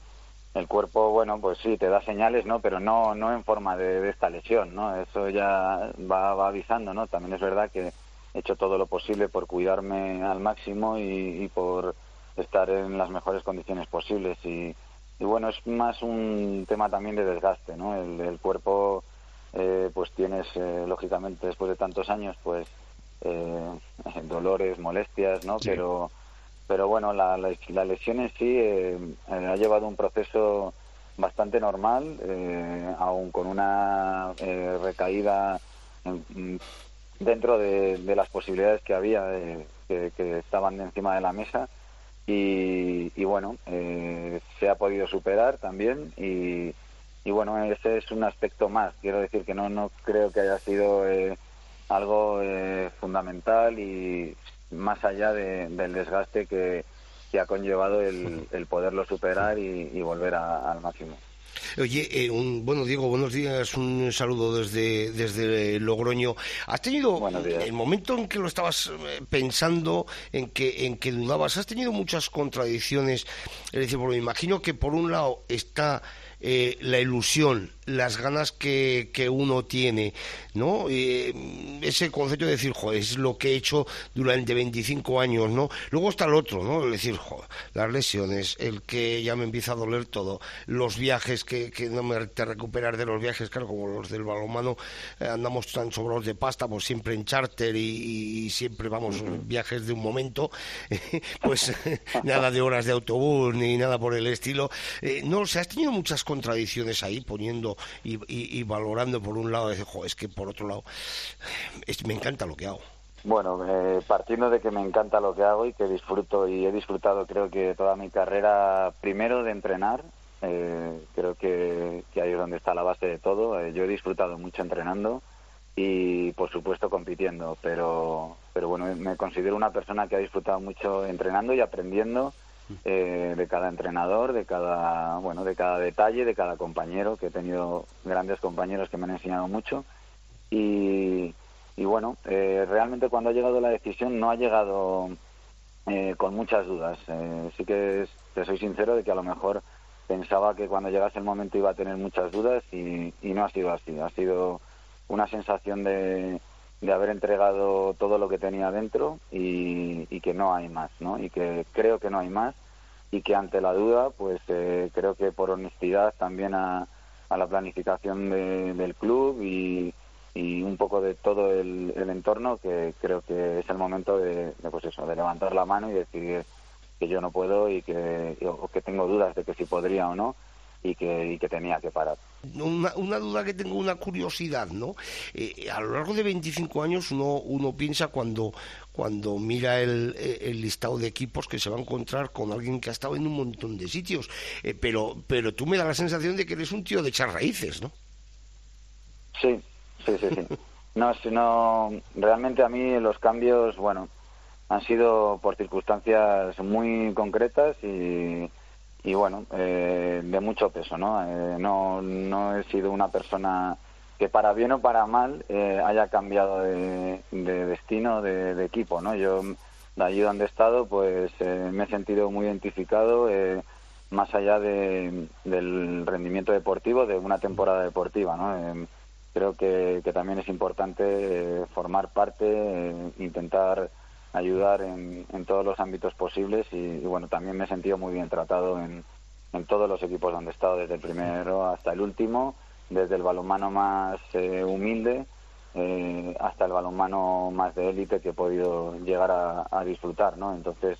el cuerpo, bueno, pues sí, te da señales, ¿no? Pero no, no en forma de, esta lesión, ¿no? Eso ya va, avisando, ¿no? También es verdad que he hecho todo lo posible por cuidarme al máximo y, por estar en las mejores condiciones posibles. Y, bueno, es más un tema también de desgaste, ¿no? El, cuerpo, eh, pues tienes, eh, lógicamente, después de tantos años, pues eh, *laughs* dolores, molestias, ¿no? Pero pero bueno, la, la, lesión en sí eh, eh, ha llevado un proceso bastante normal, eh, aún con una eh, recaída dentro de, las posibilidades que había, que, estaban encima de la mesa. Y, y bueno, se ha podido superar también y, y, bueno, ese es un aspecto más. Quiero decir que no, no creo que haya sido algo fundamental y más allá del desgaste que, ha conllevado el, *laughs* poderlo superar y, volver al máximo. Oye, eh, un, bueno, Diego, buenos días, un saludo desde, desde Logroño. ¿Has tenido, el momento en que lo estabas eh, pensando, en que, en que dudabas, has tenido muchas contradicciones? Es decir, porque me imagino que por un lado está eh, la ilusión, las ganas que, que uno tiene, ¿no? Eh, ese concepto de decir, joder, es lo que he hecho durante 25 años, ¿no? Luego está el otro, ¿no? Es decir, joder, las lesiones, el que ya me empieza a doler todo, los viajes, que, que no me te recuperar de los viajes, claro, como los del balonmano, eh, andamos tan sobrados de pasta, pues siempre en charter y, siempre vamos, viajes de un momento, *laughs* pues *laughs* nada de horas de autobús ni nada por el estilo. Eh, no, o sea, has tenido muchas contradicciones ahí, poniendo y, valorando por un lado, es que por otro lado, me encanta lo que hago. Bueno, eh, partiendo de que me encanta lo que hago y que disfruto y he disfrutado creo que toda mi carrera primero de entrenar, eh, creo que, ahí es donde está la base de todo. Eh, yo he disfrutado mucho entrenando y por supuesto compitiendo, pero, pero bueno, me considero una persona que ha disfrutado mucho entrenando y aprendiendo eh, de cada entrenador, de cada, bueno, de cada detalle, de cada compañero, que he tenido grandes compañeros que me han enseñado mucho. Y, y bueno, eh, realmente cuando ha llegado la decisión no ha llegado eh, con muchas dudas. sí que te soy sincero de que a lo mejor pensaba que cuando llegase el momento iba a tener muchas dudas y no ha sido así. Ha sido una sensación de, de haber entregado todo lo que tenía dentro y, que no hay más, ¿no? Y que creo que no hay más y que ante la duda, pues eh, creo que por honestidad también a, la planificación del club y, un poco de todo el, entorno, que creo que es el momento de, pues eso, de levantar la mano y decidir que yo no puedo y que, o que tengo dudas de que si podría o no y que, que tenía que parar. Una, una, duda que tengo, una curiosidad, ¿no? Eh, a lo largo de 25 años uno, uno piensa cuando, cuando mira el, el, listado de equipos que se va a encontrar con alguien que ha estado en un montón de sitios, eh, pero, pero tú me da la sensación de que eres un tío de echar raíces, ¿no? Sí, sí, sí, sí. *laughs* No, sino realmente a mí los cambios, bueno, han sido por circunstancias muy concretas y, y bueno, eh, de mucho peso, ¿no? Eh, ¿no? No he sido una persona que para bien o para mal eh, haya cambiado de, destino, de, equipo, ¿no? Yo, de allí donde he estado, pues me he sentido muy identificado, más allá de, del rendimiento deportivo, de una temporada deportiva, ¿no? creo que, que, también es importante formar parte, intentar ayudar en, en todos los ámbitos posibles y, bueno, también me he sentido muy bien tratado en, en todos los equipos donde he estado, desde el primero hasta el último, desde el balonmano más eh, humilde eh, hasta el balonmano más de élite que he podido llegar a, disfrutar, ¿no? Entonces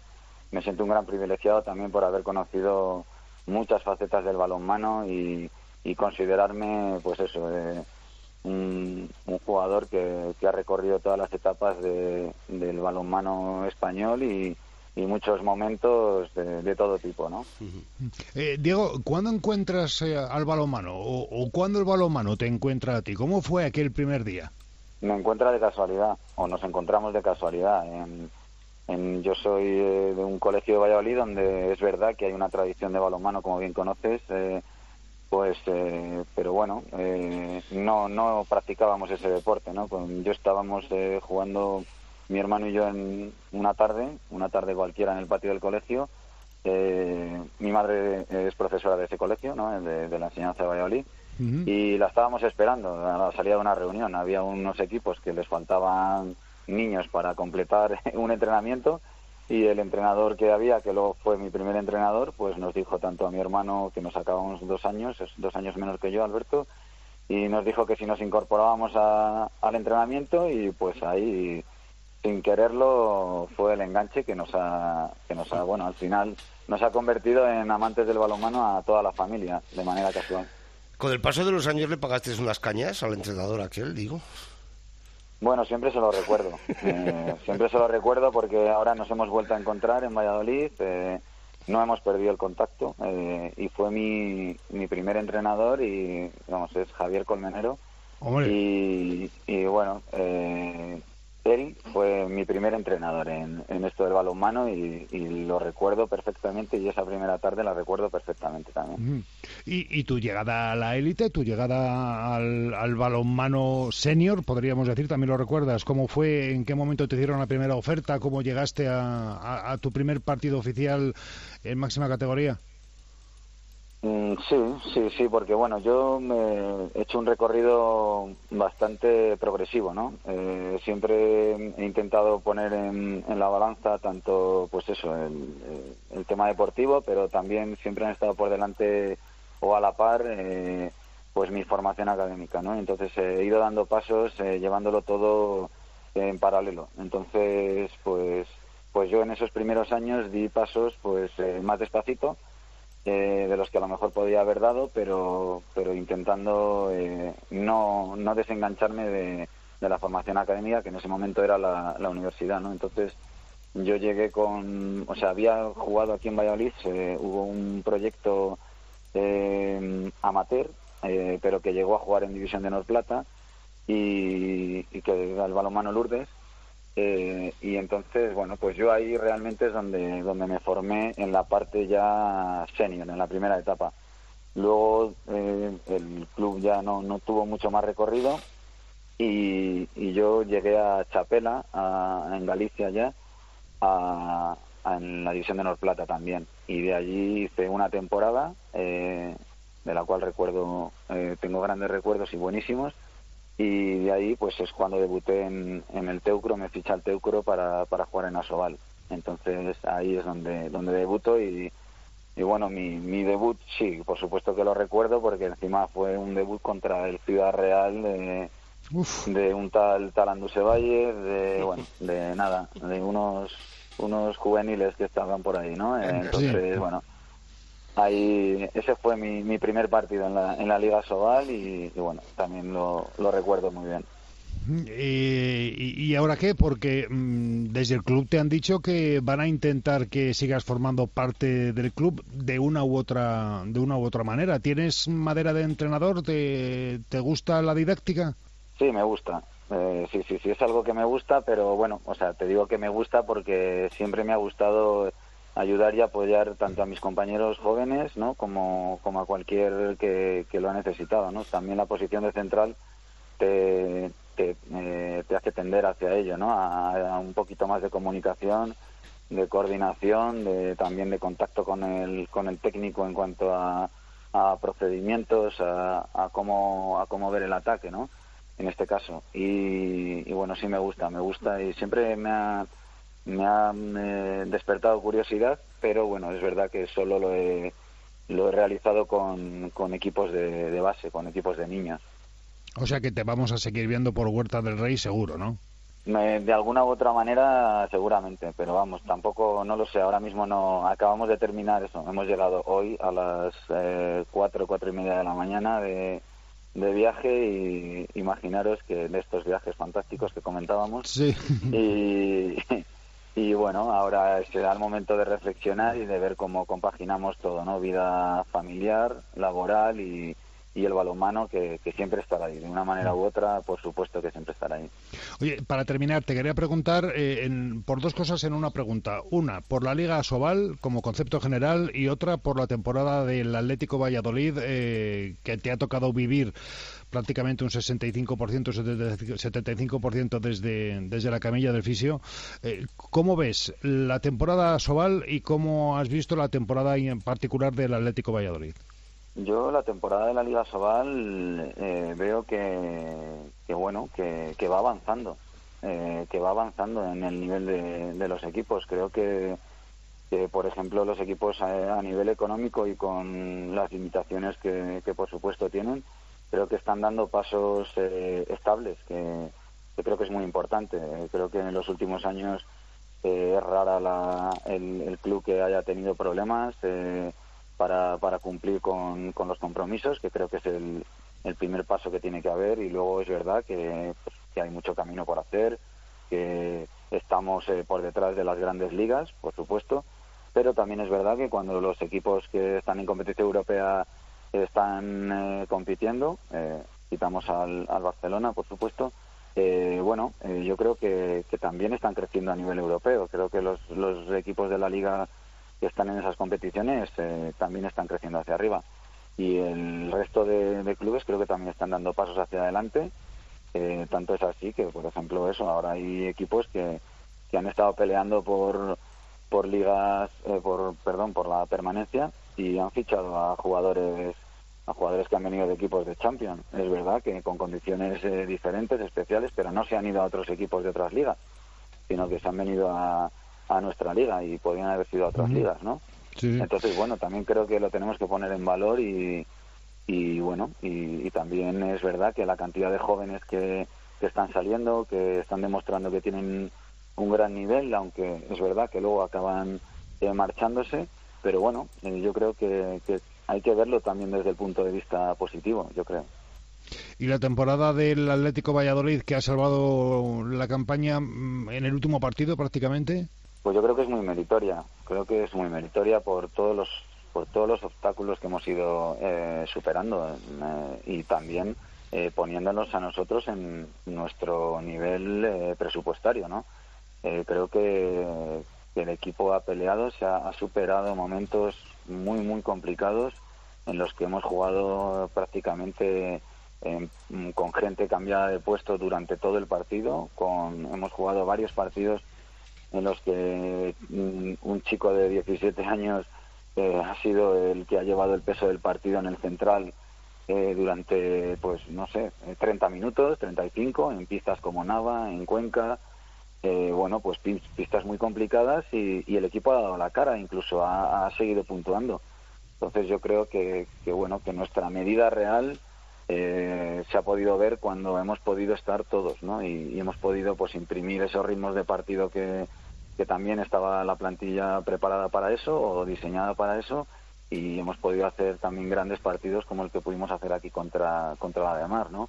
me siento un gran privilegiado también por haber conocido muchas facetas del balonmano y, y considerarme, pues eso, eh, un, jugador que, ha recorrido todas las etapas del balonmano español y, muchos momentos de, todo tipo, ¿no? Eh, Diego, ¿cuándo encuentras eh, al balonmano o, o cuándo el balonmano te encuentra a ti? ¿Cómo fue aquel primer día? Me encuentra de casualidad o nos encontramos de casualidad. En, yo soy eh, de un colegio de Valladolid donde es verdad que hay una tradición de balonmano, como bien conoces. Eh, pues eh, pero bueno eh, no no practicábamos ese deporte no yo estábamos eh, jugando mi hermano y yo en una tarde una tarde cualquiera en el patio del colegio. Mi madre es profesora de ese colegio no de, la enseñanza de Valladolid. Y la estábamos esperando a la salida de una reunión. Había unos equipos que les faltaban niños para completar *laughs* un entrenamiento y el entrenador que había, que luego fue mi primer entrenador, pues nos dijo tanto a mi hermano, que nos acabamos dos años, es dos años menos que yo, Alberto, y nos dijo que si nos incorporábamos al entrenamiento y pues ahí, sin quererlo, fue el enganche que nos ha, que nos ha, bueno, al final nos ha convertido en amantes del balonmano a toda la familia, de manera casual. Con el paso de los años le pagaste unas cañas al entrenador aquel, digo. Bueno, siempre se lo recuerdo. *laughs* Eh, siempre se lo recuerdo porque ahora nos hemos vuelto a encontrar en Valladolid. Eh, no hemos perdido el contacto eh, y fue mi, mi primer entrenador y, vamos, es Javier Colmenero. Y, y, bueno, él fue mi primer entrenador en, esto del balonmano y, y, lo recuerdo perfectamente y esa primera tarde la recuerdo perfectamente también. ¿Y, tu llegada a la élite, tu llegada al, al balonmano senior, podríamos decir, también lo recuerdas? ¿Cómo fue, en qué momento te dieron la primera oferta, cómo llegaste a tu primer partido oficial en máxima categoría? Mm, sí, sí, sí, porque bueno, yo me he hecho un recorrido bastante progresivo, ¿no? Eh, siempre he intentado poner en, la balanza tanto, pues eso, el, tema deportivo, pero también siempre han estado por delante o a la par, eh, pues mi formación académica, ¿no? Entonces he ido dando pasos, eh, llevándolo todo en paralelo. Entonces, pues, pues yo en esos primeros años di pasos, pues más despacito eh, de los que a lo mejor podía haber dado, pero, pero intentando eh, no, no desengancharme de, la formación académica, que en ese momento era la, universidad, ¿no? Entonces, yo llegué con, o sea, había jugado aquí en Valladolid, hubo un proyecto eh, amateur, pero que llegó a jugar en División de Norplata y, y que el balonmano Lourdes, eh, y entonces, bueno, pues yo ahí realmente es donde, donde me formé en la parte ya senior, en la primera etapa. Luego eh, el club ya no, no tuvo mucho más recorrido y, y yo llegué a Chapela, en Galicia ya, a, en la división de Norplata también. Y de allí hice una temporada, eh, de la cual recuerdo, tengo grandes recuerdos y buenísimos y de ahí pues es cuando debuté en, el Teucro, me ficha el Teucro para, para jugar en Asobal. Entonces ahí es donde, donde debuto y, y bueno, mi, mi debut sí, por supuesto que lo recuerdo porque encima fue un debut contra el Ciudad Real de, de un tal tal Valle, de, bueno, de nada, de unos unos juveniles que estaban por ahí, ¿no? Entonces, bueno, ahí ese fue mi, mi primer partido en la, en la Liga Sobal y, bueno, también lo, lo recuerdo muy bien. ¿Y, ahora qué? Porque mm, desde el club te han dicho que van a intentar que sigas formando parte del club de una u otra de una u otra manera. ¿Tienes madera de entrenador? ¿Te, te gusta la didáctica? Sí, me gusta. Eh, sí, sí, sí, es algo que me gusta, pero bueno, o sea, te digo que me gusta porque siempre me ha gustado ayudar y apoyar tanto a mis compañeros jóvenes, ¿no? Como, como a cualquier que, que lo ha necesitado, ¿no? También la posición de central te, te, eh, te hace tender hacia ello, ¿no? A, un poquito más de comunicación, de coordinación, de, también de contacto con el, con el técnico en cuanto a, a procedimientos, a, a, cómo, a cómo ver el ataque, ¿no? En este caso. Y, bueno, sí me gusta, me gusta y siempre me ha, me ha despertado curiosidad, pero bueno, es verdad que solo lo he, lo he realizado con, con equipos de, de base, con equipos de niñas. O sea que te vamos a seguir viendo por Huerta del Rey seguro, ¿no? de alguna u otra manera, seguramente, pero vamos, tampoco, no lo sé, ahora mismo no, acabamos de terminar eso, hemos llegado hoy a las eh, cuatro, cuatro y media de la mañana de, de viaje y imaginaros que de estos viajes fantásticos que comentábamos. Sí. Y, y bueno, ahora será el momento de reflexionar y de ver cómo compaginamos todo, ¿no? Vida familiar, laboral y, y el balonmano que, que, siempre estará ahí, de una manera u otra, por supuesto que siempre estará ahí. Oye, para terminar, te quería preguntar eh, por dos cosas en una pregunta. Una, por la Liga Sobal como concepto general y otra por la temporada del Atlético Valladolid eh, que te ha tocado vivir prácticamente un 65%, 75% desde, desde la camilla del fisio. Eh, ¿Cómo ves la temporada Sobal y cómo has visto la temporada en particular del Atlético Valladolid? Yo la temporada de la Liga Sobal eh, veo que, bueno que, que, va avanzando, eh, que va avanzando en el nivel de, los equipos. Creo que, por ejemplo, los equipos a, nivel económico y con las limitaciones que, por supuesto tienen, creo que están dando pasos eh, estables, que, creo que es muy importante. creo que en los últimos años es rara la, el, el, club que haya tenido problemas. Eh, para, para cumplir con, con los compromisos, que creo que es el, el primer paso que tiene que haber y luego es verdad que, pues, que hay mucho camino por hacer, que estamos eh, por detrás de las grandes ligas, por supuesto, pero también es verdad que cuando los equipos que están en competición europea están eh, compitiendo, eh, quitamos al, al, Barcelona, por supuesto, eh, bueno, eh, yo creo que, que, también están creciendo a nivel europeo. Creo que los, los equipos de la liga que están en esas competiciones eh, también están creciendo hacia arriba. Y el resto de, clubes creo que también están dando pasos hacia adelante. Eh, tanto es así que, por ejemplo, eso, ahora hay equipos que, que han estado peleando por, por ligas, por, perdón, por la permanencia y han fichado a jugadores a jugadores que han venido de equipos de Champions. Es verdad que con condiciones diferentes, especiales, pero no se han ido a otros equipos de otras ligas, sino que se han venido a, a nuestra liga y podrían haber sido a otras ligas, ¿no? Entonces, bueno, también creo que lo tenemos que poner en valor y, y bueno, y, también es verdad que la cantidad de jóvenes que, que están saliendo, que están demostrando que tienen un gran nivel, aunque es verdad que luego acaban eh, marchándose, pero bueno, eh, yo creo que, que hay que verlo también desde el punto de vista positivo, yo creo. Y la temporada del Atlético Valladolid que ha salvado la campaña mm, en el último partido prácticamente. Pues yo creo que es muy meritoria, creo que es muy meritoria por todos los por todos los obstáculos que hemos ido eh, superando eh, y también eh, poniéndonos a nosotros en nuestro nivel eh, presupuestario, ¿no? Creo que, que, el equipo ha peleado, se ha, superado momentos muy muy complicados en los que hemos jugado prácticamente con gente cambiada de puesto durante todo el partido, con hemos jugado varios partidos en los que mm, un chico de 17 años eh, ha sido el que ha llevado el peso del partido en el central eh, durante, pues no sé, 30 minutos, 35, en pistas como Nava, en Cuenca, eh, bueno, pues pistas muy complicadas y, y, el equipo ha dado la cara, incluso ha, seguido puntuando. Entonces yo creo que, que, bueno, que nuestra medida real eh, se ha podido ver cuando hemos podido estar todos, ¿no? Y, y, hemos podido, pues, imprimir esos ritmos de partido que, que también estaba la plantilla preparada para eso o diseñada para eso y hemos podido hacer también grandes partidos como el que pudimos hacer aquí contra, contra la de Mar, ¿no?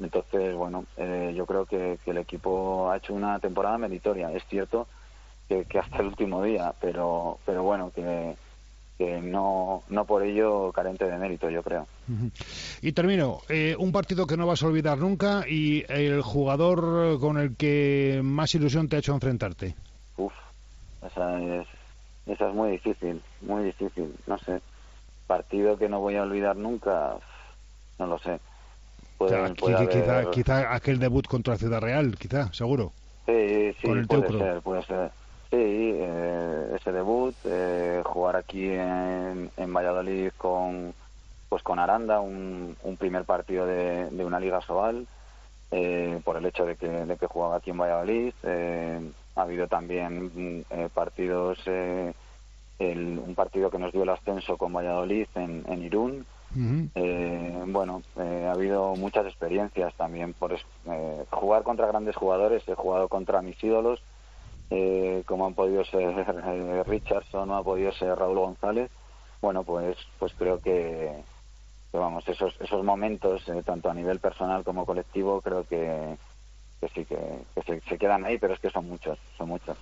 Entonces, bueno, eh, yo creo que, el equipo ha hecho una temporada meritoria. Es cierto que, hasta el último día, pero, pero bueno, que, que no, no por ello carente de mérito, yo creo. Y termino, eh, un partido que no vas a olvidar nunca y el jugador con el que más ilusión te ha hecho enfrentarte. Uf, esa es, esa es muy difícil, muy difícil, no sé. Partido que no voy a olvidar nunca, no lo sé quizá, aquel debut contra Ciudad Real, quizá, seguro. Sí, sí, puede ser, puede ser. Sí, eh, ese debut, eh, jugar aquí en, en, Valladolid con pues con Aranda, un, un primer partido de, de una Liga Sobal, eh, por el hecho de que, de que jugaba aquí en Valladolid. ha habido también partidos, el, un partido que nos dio el ascenso con Valladolid en, en Irún, eh, bueno, eh, ha habido muchas experiencias también por eh, jugar contra grandes jugadores. He jugado contra mis ídolos, como han podido ser Richardson o ha podido ser Raúl González. Bueno, pues, pues creo que, vamos, esos, esos momentos, tanto a nivel personal como colectivo, creo que, que sí que, se, se, quedan ahí, pero es que son muchos, son muchos.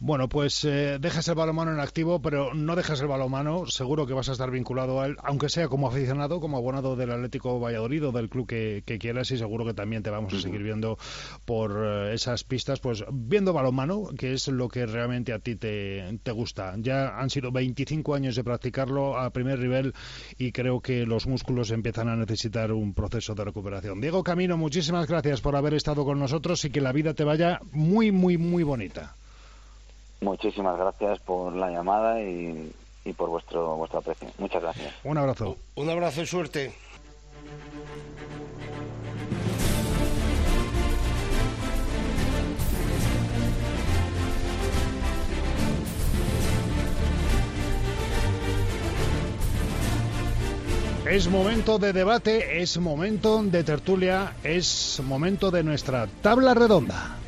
Bueno, pues eh, dejas el balonmano en activo, pero no dejas el balonmano. Seguro que vas a estar vinculado a él, aunque sea como aficionado, como abonado del Atlético Valladolid o del club que, quieras, y seguro que también te vamos a seguir viendo por eh, esas pistas, pues viendo balonmano, que es lo que realmente a ti te, te gusta. Ya han sido 25 años de practicarlo a primer nivel y creo que los músculos empiezan a necesitar un proceso de recuperación. Diego Camino, muchísimas gracias por haber estado con nosotros y que la vida te vaya muy, muy, muy bonita. Muchísimas gracias por la llamada y, por vuestro, vuestro aprecio. Muchas gracias. Un abrazo. Un abrazo y suerte. Es momento de debate, es momento de tertulia, es momento de nuestra tabla redonda.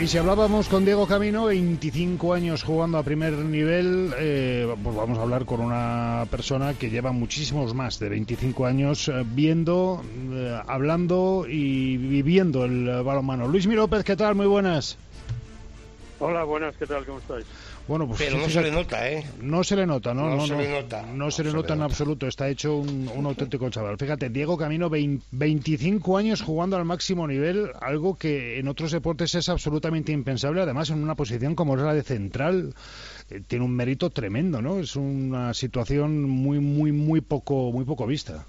Y si hablábamos con Diego Camino, 25 años jugando a primer nivel, eh, pues vamos a hablar con una persona que lleva muchísimos más de 25 años eh, viendo, eh, hablando y viviendo el balonmano. Luis Mi López, ¿qué tal? Muy buenas. Hola, buenas, ¿qué tal? ¿Cómo estáis? Bueno, pues Pero no se le nota, ¿eh? No se le nota, ¿no? No, se le nota. No, se, le nota en absoluto. Está hecho un, auténtico chaval. Fíjate, Diego Camino, 25 años jugando al máximo nivel, algo que en otros deportes es absolutamente impensable. Además, en una posición como es la de central, eh, tiene un mérito tremendo, ¿no? Es una situación muy, muy, muy poco, muy poco vista.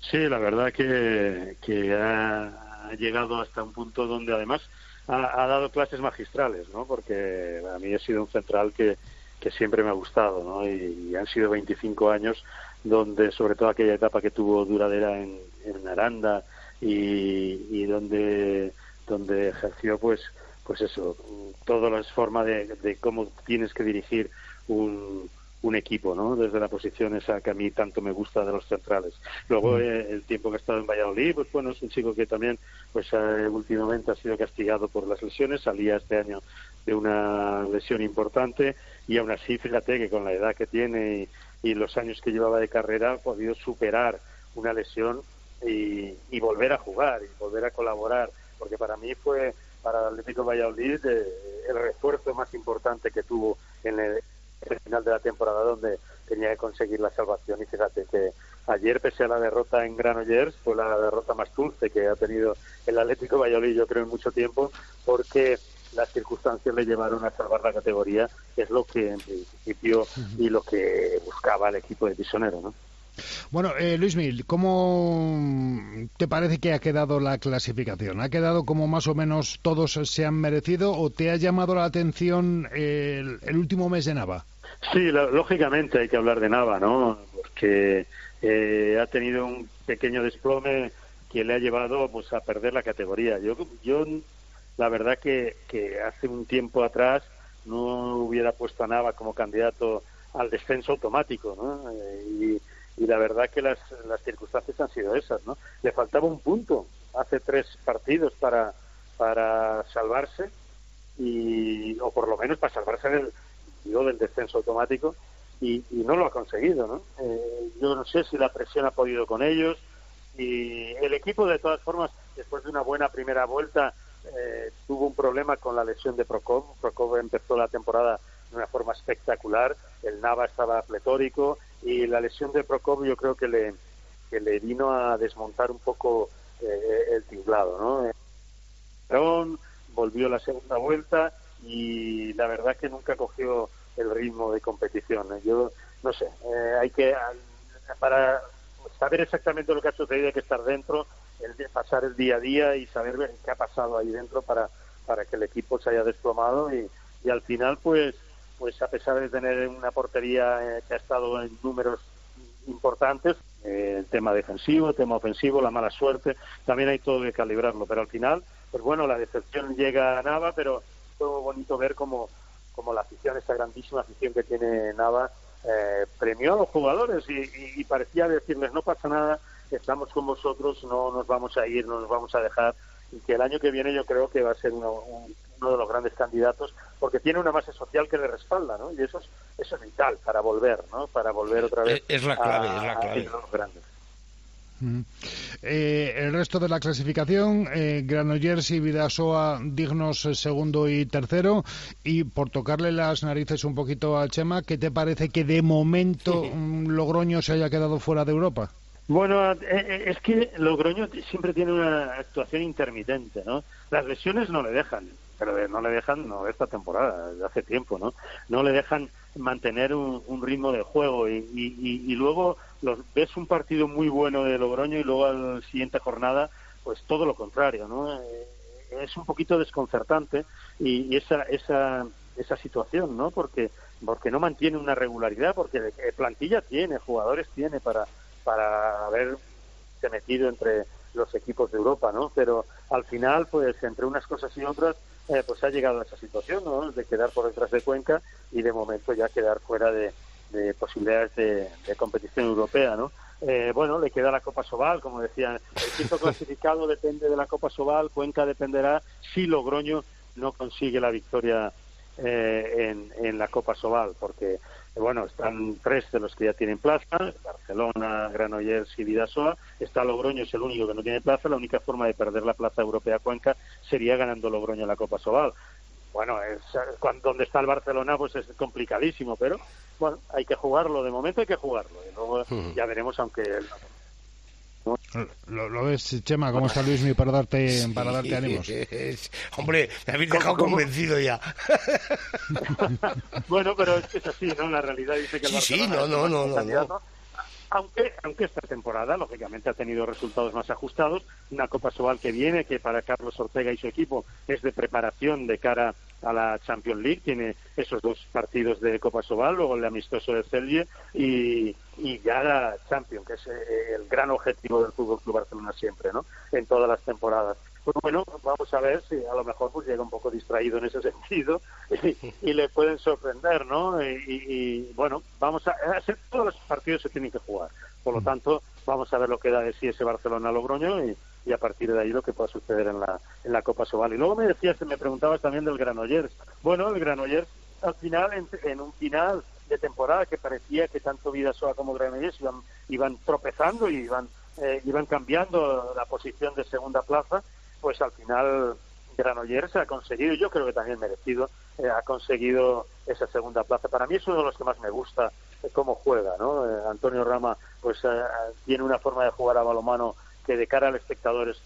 Sí, la verdad que, que ha llegado hasta un punto donde además ha, dado clases magistrales, ¿no? Porque a mí ha sido un central que, que siempre me ha gustado, ¿no? Y, han sido 25 años donde, sobre todo aquella etapa que tuvo duradera en, en Aranda y, y donde, donde ejerció, pues, pues eso, todas las formas de, de cómo tienes que dirigir un, un equipo, ¿no? Desde la posición esa que a mí tanto me gusta de los centrales. Luego, mm. eh, el tiempo que ha estado en Valladolid, pues bueno, es un chico que también, pues eh, últimamente ha sido castigado por las lesiones, salía este año de una lesión importante y aún así, fíjate que con la edad que tiene y, los años que llevaba de carrera, ha podido superar una lesión y, y volver a jugar y volver a colaborar, porque para mí fue para el Atlético Valladolid eh, el refuerzo más importante que tuvo en el, el final de la temporada donde tenía que conseguir la salvación y fíjate que ayer pese a la derrota en Granollers fue la derrota más dulce que ha tenido el Atlético Valladolid yo creo en mucho tiempo porque las circunstancias le llevaron a salvar la categoría es lo que en principio y lo que buscaba el equipo de Pisonero ¿no? Bueno, eh, Luis Mil, ¿cómo te parece que ha quedado la clasificación? ¿Ha quedado como más o menos todos se han merecido o te ha llamado la atención el, último mes de Nava? Sí, lógicamente hay que hablar de Nava, ¿no? Porque eh, ha tenido un pequeño desplome que le ha llevado pues a perder la categoría. Yo, yo la verdad que, que hace un tiempo atrás no hubiera puesto a Nava como candidato al descenso automático, ¿no? Eh, y y la verdad que las, las circunstancias han sido esas, ¿no? Le faltaba un punto hace tres partidos para, para salvarse y o por lo menos para salvarse del del descenso automático y, no lo ha conseguido ¿no? Eh, yo no sé si la presión ha podido con ellos y el equipo de todas formas después de una buena primera vuelta eh, tuvo un problema con la lesión de Prokop Prokop empezó la temporada de una forma espectacular el Nava estaba pletórico y la lesión de Prokop yo creo que le que le vino a desmontar un poco eh, el tinglado ¿no? volvió la segunda vuelta y la verdad que nunca cogió el ritmo de competición. ¿eh? Yo no sé, eh, hay que para saber exactamente lo que ha sucedido hay que estar dentro, el de pasar el día a día y saber qué ha pasado ahí dentro para para que el equipo se haya desplomado y, y al final pues pues a pesar de tener una portería eh, que ha estado en números importantes, el tema defensivo, el tema ofensivo, la mala suerte, también hay todo que calibrarlo, pero al final pues bueno, la decepción llega a Nava, pero fue bonito ver cómo, como la afición, esta grandísima afición que tiene Nava, eh, premió a los jugadores y, parecía decirles no pasa nada, estamos con vosotros, no nos vamos a ir, no nos vamos a dejar y que el año que viene yo creo que va a ser uno, de los grandes candidatos porque tiene una base social que le respalda, ¿no? Y eso es, eso es vital para volver, ¿no? Para volver otra vez. Es la clave, es la clave. los grandes. Eh, el resto de la clasificación, eh, Granollers y Vidasoa dignos eh, segundo y tercero. Y por tocarle las narices un poquito a Chema, ¿qué te parece que de momento Logroño se haya quedado fuera de Europa? Bueno, eh, es que Logroño siempre tiene una actuación intermitente, ¿no? Las lesiones no le dejan, pero no le dejan, no esta temporada, de hace tiempo, ¿no? No le dejan mantener un, ritmo de juego y, y luego los, ves un partido muy bueno de Logroño y luego a la siguiente jornada, pues todo lo contrario, ¿no? Eh, es un poquito desconcertante y, esa, esa, esa situación, ¿no? Porque, porque no mantiene una regularidad, porque plantilla tiene, jugadores tiene para, para haberse metido entre los equipos de Europa, ¿no? Pero al final, pues entre unas cosas y otras, eh, pues ha llegado a esa situación, ¿no? De quedar por detrás de Cuenca y de momento ya quedar fuera de, de posibilidades de, competición europea, ¿no? Eh, bueno, le queda la Copa Sobal, como decían. El quinto *laughs* clasificado depende de la Copa Sobal, Cuenca dependerá si Logroño no consigue la victoria eh, en, la Copa Sobal, porque, bueno, están tres de los que ya tienen plaza, Barcelona, Granollers y Vidasoa, está Logroño, es el único que no tiene plaza, la única forma de perder la plaza europea Cuenca sería ganando Logroño la Copa Sobal. Bueno, es, cuando, donde está el Barcelona pues es complicadísimo, pero bueno, hay que jugarlo, de momento hay que jugarlo, y luego ya veremos aunque... ¿Lo, ves, Chema? ¿Cómo está Luismi para darte, para darte ánimos? *laughs* hombre, me habéis dejado convencido ya. *laughs* bueno, pero es que es así, ¿no? La realidad dice que el Barcelona sí, no, no, no, no, aunque, aunque esta temporada, lógicamente, ha tenido resultados más ajustados. Una Copa Sobal que viene, que para Carlos Ortega y su equipo es de preparación de cara a la Champions League. Tiene esos dos partidos de Copa Sobal, luego el amistoso de Celje y, y ya la Champions, que es eh, el gran objetivo del Fútbol Club Barcelona siempre, ¿no? En todas las temporadas. Pues bueno, vamos a ver si a lo mejor pues llega un poco distraído en ese *laughs* sentido y, le pueden sorprender, ¿no? Y, bueno, vamos a, hacer todos los partidos se tienen que jugar. Por lo mm. tanto, vamos a ver lo que da de sí ese Barcelona-Logroño y, a partir de ahí lo que pueda suceder en la, en la Copa Sobal. Y luego me decías, me preguntabas también del Granollers. Bueno, el Granollers al final, en, un final de temporada que parecía que tanto Vidasoa como Granollers iban, iban tropezando y iban, eh, iban cambiando la posición de segunda plaza, pues al final Granollers ha conseguido, yo creo que también merecido, eh, ha conseguido esa segunda plaza. Para mí es uno de los que más me gusta eh, cómo juega, ¿no? Eh, Antonio Rama pues tiene una forma de jugar a balomano que de cara al espectador es,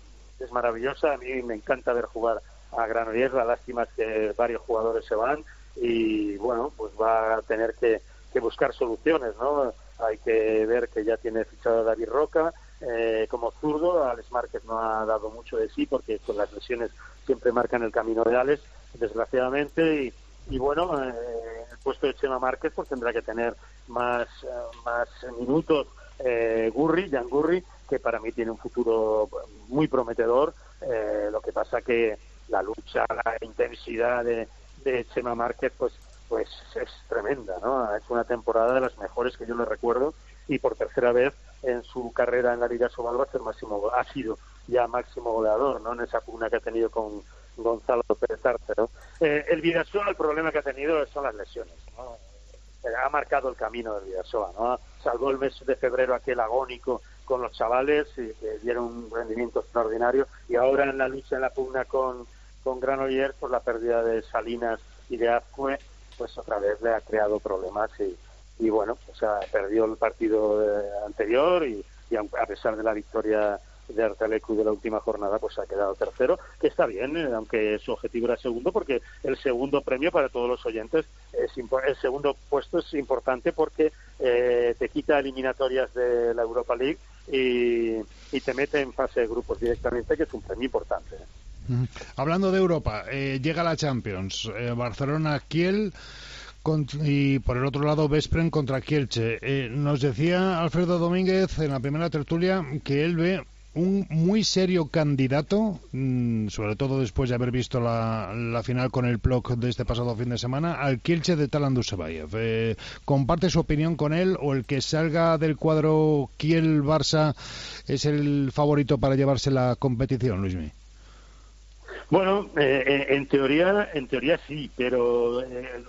maravillosa. A mí me encanta ver jugar a Granollers, la lástima es que varios jugadores se van y bueno, pues va a tener que, que buscar soluciones, ¿no? Hay que ver que ya tiene fichado a David Roca, eh, como zurdo. Alex Márquez no ha dado mucho de sí porque con las lesiones siempre marcan el camino de Alex, desgraciadamente. Y, bueno, eh, el puesto de Chema Márquez pues tendrá que tener más, eh, más minutos eh, Gurri, Jan Gurri, que para mí tiene un futuro muy prometedor. lo que pasa que la lucha, la intensidad de, Chema Márquez, pues pues es tremenda, ¿no? Hecho una temporada de las mejores que yo le recuerdo y por tercera vez en su carrera en la Liga Sobal va a ser máximo, ha sido ya máximo goleador, ¿no? En esa pugna que ha tenido con, Gonzalo Pérez ¿no? Eh, el Vidasoa, el problema que ha tenido son las lesiones. ¿no? Eh, ha marcado el camino del Vidasoa. ¿no? Salvó el mes de febrero aquel agónico con los chavales y que dieron un rendimiento extraordinario. Y ahora en la lucha, en la pugna con, con Granollers, por la pérdida de Salinas y de Azcue, pues otra vez le ha creado problemas y, y bueno, o sea, perdió el partido eh, anterior y, y a pesar de la victoria de Artalecu de la última jornada, pues ha quedado tercero, que está bien, eh, aunque su objetivo era segundo, porque el segundo premio para todos los oyentes, es el segundo puesto es importante porque eh, te quita eliminatorias de la Europa League y, y, te mete en fase de grupos directamente, que es un premio importante. Hablando de Europa, llega la Champions, Barcelona-Kiel y por el otro lado Vespren contra Kielce. Eh, nos decía Alfredo Domínguez en la primera tertulia que él ve un muy serio candidato, mm, sobre todo después de haber visto la, final con el PLOC de este pasado fin de semana, al Kielce de Talan Dusebayev. Eh, ¿Comparte su opinión con él o el que salga del cuadro Kiel-Barça es el favorito para llevarse la competición, Luismi? Bueno, eh, en teoría, en teoría sí, pero eh,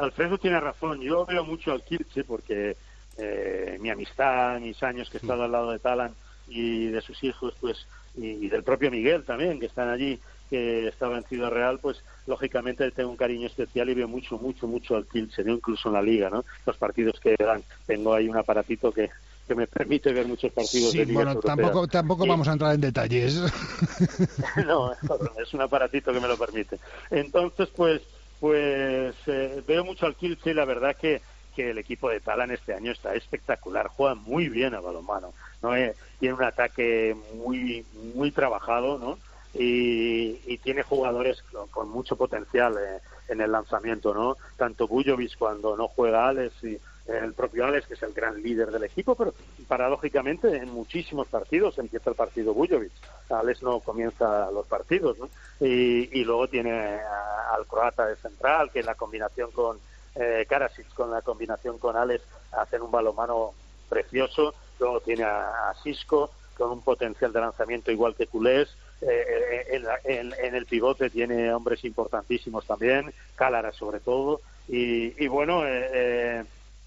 Alfredo tiene razón. Yo veo mucho al Kirche porque eh, mi amistad, mis años que he estado al lado de Talan y de sus hijos, pues y, del propio Miguel también, que están allí, que estaba en Ciudad Real, pues lógicamente tengo un cariño especial y veo mucho, mucho, mucho al Kirche, incluso en la liga, ¿no? Los partidos que dan. Tengo ahí un aparatito que, que me permite ver muchos partidos de Liga bueno, tampoco, tampoco vamos a entrar en detalles. *laughs* no, es un aparatito que me lo permite. Entonces, pues pues eh, veo mucho al Kielce y la verdad que, que el equipo de Talan este año está espectacular, juega muy bien a balonmano, ¿no? Eh, tiene un ataque muy muy trabajado, ¿no? Y, tiene jugadores con, mucho potencial eh, en el lanzamiento, ¿no? Tanto Bujovic cuando no juega Alex y el propio Alex, que es el gran líder del equipo, pero paradójicamente en muchísimos partidos empieza el partido Bujovic. Alex no comienza los partidos, ¿no? Y, luego tiene al croata de central, que en la combinación con eh, Karasic, con la combinación con Alex, hacen un balomano precioso. Luego tiene a, Cisco, con un potencial de lanzamiento igual que Culés. Eh, en, en, el pivote tiene hombres importantísimos también, Cálara sobre todo. Y, y bueno, eh,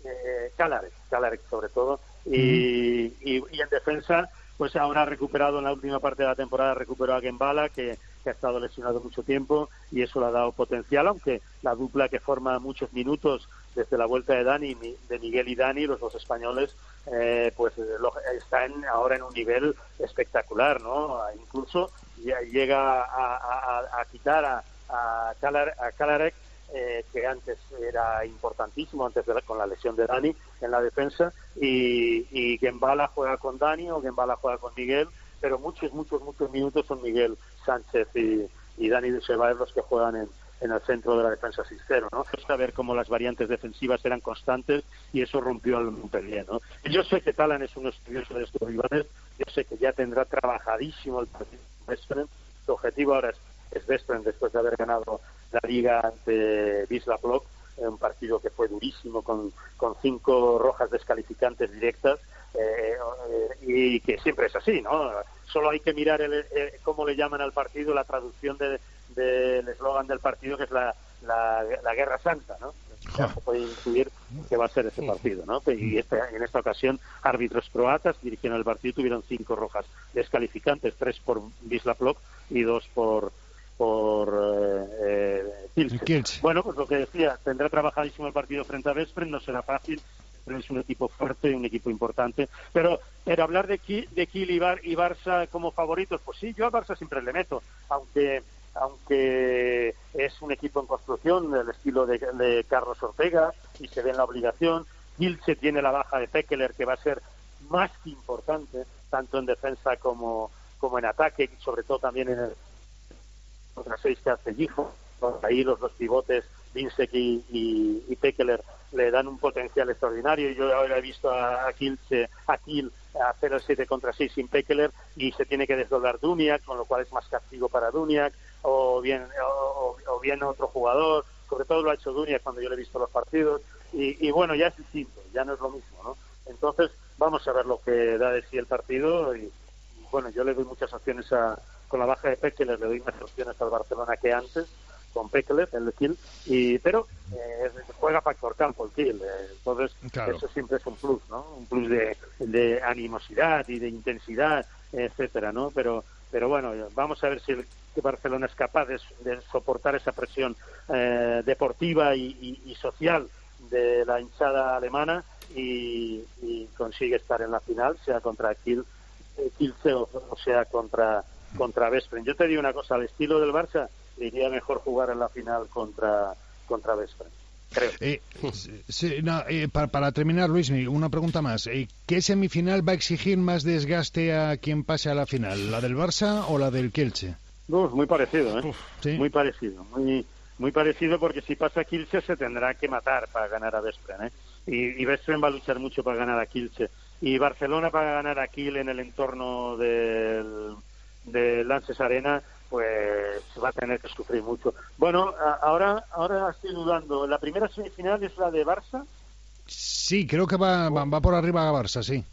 eh Calarek, sobre todo, y, y, en defensa, pues ahora ha recuperado en la última parte de la temporada, recuperó a Gembala, que, ha estado lesionado mucho tiempo, y eso le ha dado potencial, aunque la dupla que forma muchos minutos desde la vuelta de Dani, de Miguel y Dani, los dos españoles, eh, pues eh, están ahora en un nivel espectacular, ¿no? Incluso llega a, quitar a, a, Calarek eh, que antes era importantísimo, antes de con la lesión de Dani en la defensa, y, y Gembala juega con Dani o Gembala juega con Miguel, pero muchos, muchos, muchos minutos son Miguel Sánchez y, y Dani Dusebaev los que juegan en, en el centro de la defensa 6-0, ¿no? Saber cómo las variantes defensivas eran constantes y eso rompió al Montpellier, ¿no? Yo sé que Talan es un estudioso de estos rivales, yo sé que ya tendrá trabajadísimo el partido Su objetivo ahora es, es después de haber ganado la liga ante Wisla Block, un partido que fue durísimo con, con cinco rojas descalificantes directas eh, eh, y que siempre es así, ¿no? Solo hay que mirar el, eh, cómo le llaman al partido, la traducción del eslogan del partido, que es la, la, Guerra Santa, ¿no? Ya se puede intuir que va a ser ese partido, ¿no? Y este, en esta ocasión, árbitros croatas dirigieron el partido tuvieron cinco rojas descalificantes, tres por Wisla Block y dos por por eh, eh Bueno, pues lo que decía, tendrá trabajadísimo el partido frente a Vespre, no será fácil, pero es un equipo fuerte, un equipo importante. Pero, pero hablar de Kiel, de Kiel y, Barça como favoritos, pues sí, yo a Barça siempre le meto, aunque aunque es un equipo en construcción del estilo de, Carlos Ortega y se ve en la obligación. se tiene la baja de Pekeler que va a ser más que importante, tanto en defensa como, como en ataque, y sobre todo también en el, contra seis que hace Gifo. Ahí los dos pivotes, Vinsek y, y, Pekeler, le dan un potencial extraordinario. Yo ahora he visto a, Kiel, a Kiel hacer el 7 contra 6 sin Pekeler y se tiene que desdoblar Duniak, con lo cual es más castigo para Duniak, o bien, o, bien otro jugador. Sobre todo lo ha hecho Duniak cuando yo le he visto los partidos. Y, bueno, ya es distinto, ya no es lo mismo, ¿no? Entonces, vamos a ver lo que da de sí el partido y, bueno, yo le doy muchas opciones a, con la baja de Pekele le doy más opciones al Barcelona que antes con Pekele, el Kiel, y, pero eh, juega factor campo el Kiel, eh, entonces eso siempre es un plus, ¿no? Un plus de, de animosidad y de intensidad, etcétera, ¿no? Pero pero bueno, vamos a ver si el Barcelona es capaz de, soportar esa presión eh, deportiva y, social de la hinchada alemana y, consigue estar en la final, sea contra Kiel, eh, Kielce o, sea contra contra Vespren. Yo te digo una cosa, al estilo del Barça, iría mejor jugar en la final contra contra Vespren. Eh, eh, para, terminar, Luis, una pregunta más. Eh, ¿Qué semifinal va a exigir más desgaste a quien pase a la final? ¿La del Barça o la del Kielce? muy parecido, ¿eh? Muy parecido. Muy, muy parecido porque si pasa Kielce se tendrá que matar para ganar a Vespren, ¿eh? Y, y Vespren va a luchar mucho para ganar a Kielce. Y Barcelona para ganar a Kiel en el entorno del, de Lances Arena pues va a tener que sufrir mucho. Bueno, ahora, ahora estoy dudando. ¿La primera semifinal es la de Barça? Sí, creo que va, va, por arriba a Barça, sí.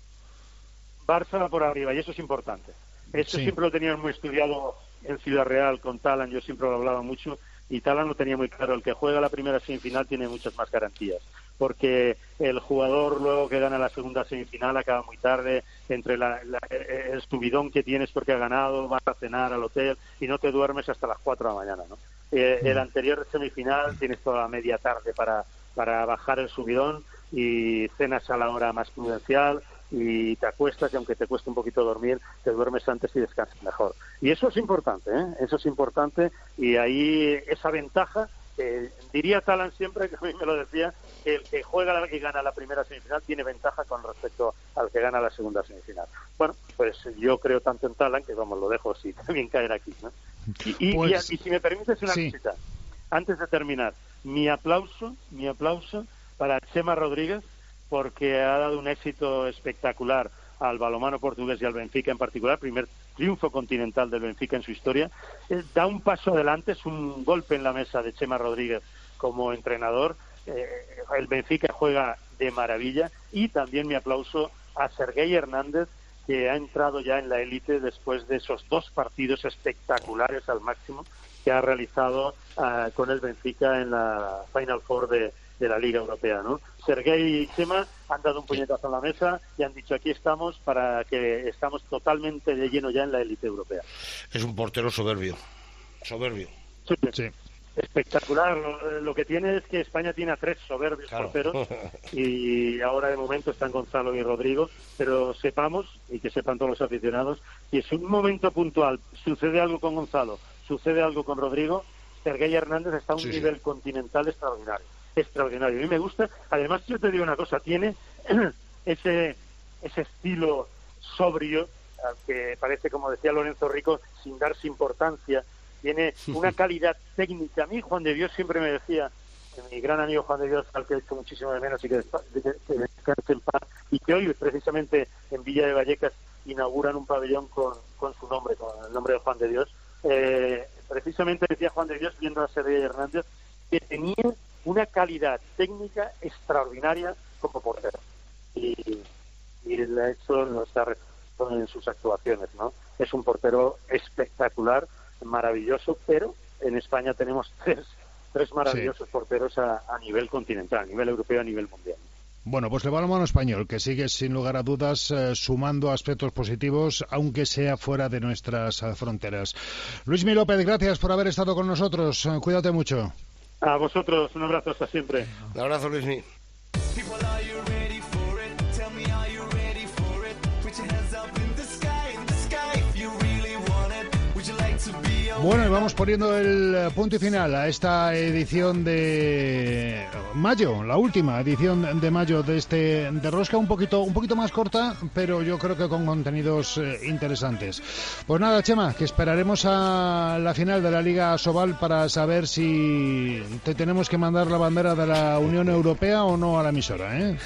Barça va por arriba y eso es importante. Eso siempre lo tenían muy estudiado en Ciudad Real con Talan, yo siempre lo hablaba mucho y Talan lo tenía muy claro. El que juega la primera semifinal tiene muchas más garantías porque el jugador luego que gana la segunda semifinal acaba muy tarde, entre la, el subidón que tienes porque ha ganado, vas a cenar al hotel y no te duermes hasta las 4 de la mañana. ¿no? Eh, el anterior semifinal tienes toda la media tarde para, para bajar el subidón y cenas a la hora más prudencial y te acuestas y aunque te cueste un poquito dormir, te duermes antes y descansas mejor. Y eso es importante, ¿eh? eso es importante y ahí esa ventaja eh, diría Talan siempre, que a mí me lo decía, el que juega y gana la primera semifinal tiene ventaja con respecto al que gana la segunda semifinal. Bueno, pues yo creo tanto en Talan que vamos, lo dejo así, *laughs* también caer aquí. Y, pues y, si me permites una cosita, antes de terminar, mi aplauso, mi aplauso para Chema Rodríguez porque ha dado un éxito espectacular al balomano portugués y al Benfica en particular, primer triunfo continental del Benfica en su historia, eh, da un paso adelante, es un golpe en la mesa de Chema Rodríguez como entrenador. Eh, el Benfica juega de maravilla y también mi aplauso a Sergei Hernández que ha entrado ya en la élite después de esos dos partidos espectaculares al máximo que ha realizado ah, con el Benfica en la Final Four de, de la Liga Europea, ¿no? Sergei y Chema han dado un puñetazo en la mesa y han dicho aquí estamos para que estamos totalmente de lleno ya en la élite europea. Es un portero soberbio, soberbio. Sí. Espectacular. Lo, que tiene es que España tiene a tres soberbios porteros *laughs* y ahora de momento están Gonzalo y Rodrigo, pero sepamos, y que sepan todos los aficionados, que es un momento puntual, sucede algo con Gonzalo, sucede algo con Rodrigo, Sergei Hernández está a un nivel continental extraordinario extraordinario. A mí me gusta. Además, yo te digo una cosa, tiene *clears throat* ese, ese estilo sobrio, que parece, como decía Lorenzo Rico, sin darse importancia. Tiene una *laughs* calidad técnica. A mí, Juan de Dios siempre me decía, mi gran amigo Juan de Dios, al que he hecho muchísimo de menos y que, descanse en paz, y que hoy, precisamente en Villa de Vallecas, inauguran un pabellón con, con su nombre, con el nombre de Juan de Dios. Eh, precisamente decía Juan de Dios, viendo a Sergio Hernández, que tenía una calidad técnica extraordinaria como portero. Y, y hecho no está en sus actuaciones, ¿no? Es un portero espectacular, maravilloso, pero en España tenemos *laughs* tres, tres maravillosos porteros a, nivel continental, a nivel europeo, a nivel mundial. Bueno, pues le va mano español, que sigue sin lugar a dudas eh, sumando aspectos positivos, aunque sea fuera de nuestras eh, fronteras. Luis Mi López, gracias por haber estado con nosotros. Eh, cuídate mucho. A vosotros, un abrazo hasta siempre. Un abrazo, Luismi. Bueno, y vamos poniendo el punto y final a esta edición de mayo, la última edición de mayo de este de Rosca, un poquito, un poquito más corta, pero yo creo que con contenidos eh, interesantes. Pues nada, Chema, que esperaremos a la final de la Liga Sobal para saber si te tenemos que mandar la bandera de la Unión Europea o no a la emisora, ¿eh?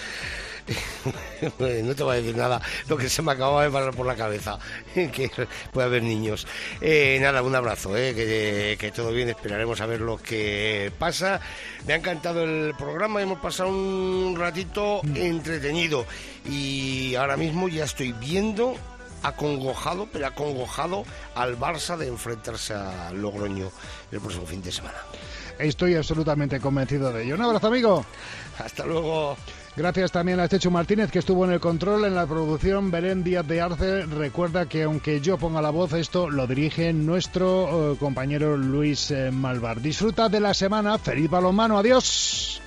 *laughs* no te voy a decir nada, lo que se me acaba de parar por la cabeza, *laughs* que puede haber niños. Eh, nada, un abrazo, eh, que, todo bien, esperaremos a ver lo que pasa. Me ha encantado el programa, hemos pasado un ratito entretenido y ahora mismo ya estoy viendo acongojado, pero acongojado al Barça de enfrentarse a Logroño el próximo fin de semana. Estoy absolutamente convencido de ello. Un abrazo, amigo. Hasta luego. Gracias también a Chechu Martínez, que estuvo en el control, en la producción. Belén Díaz de Arce. Recuerda que aunque yo ponga la voz, esto lo dirige nuestro eh, compañero Luis eh, Malvar. Disfruta de la semana. Feliz balonmano. Adiós.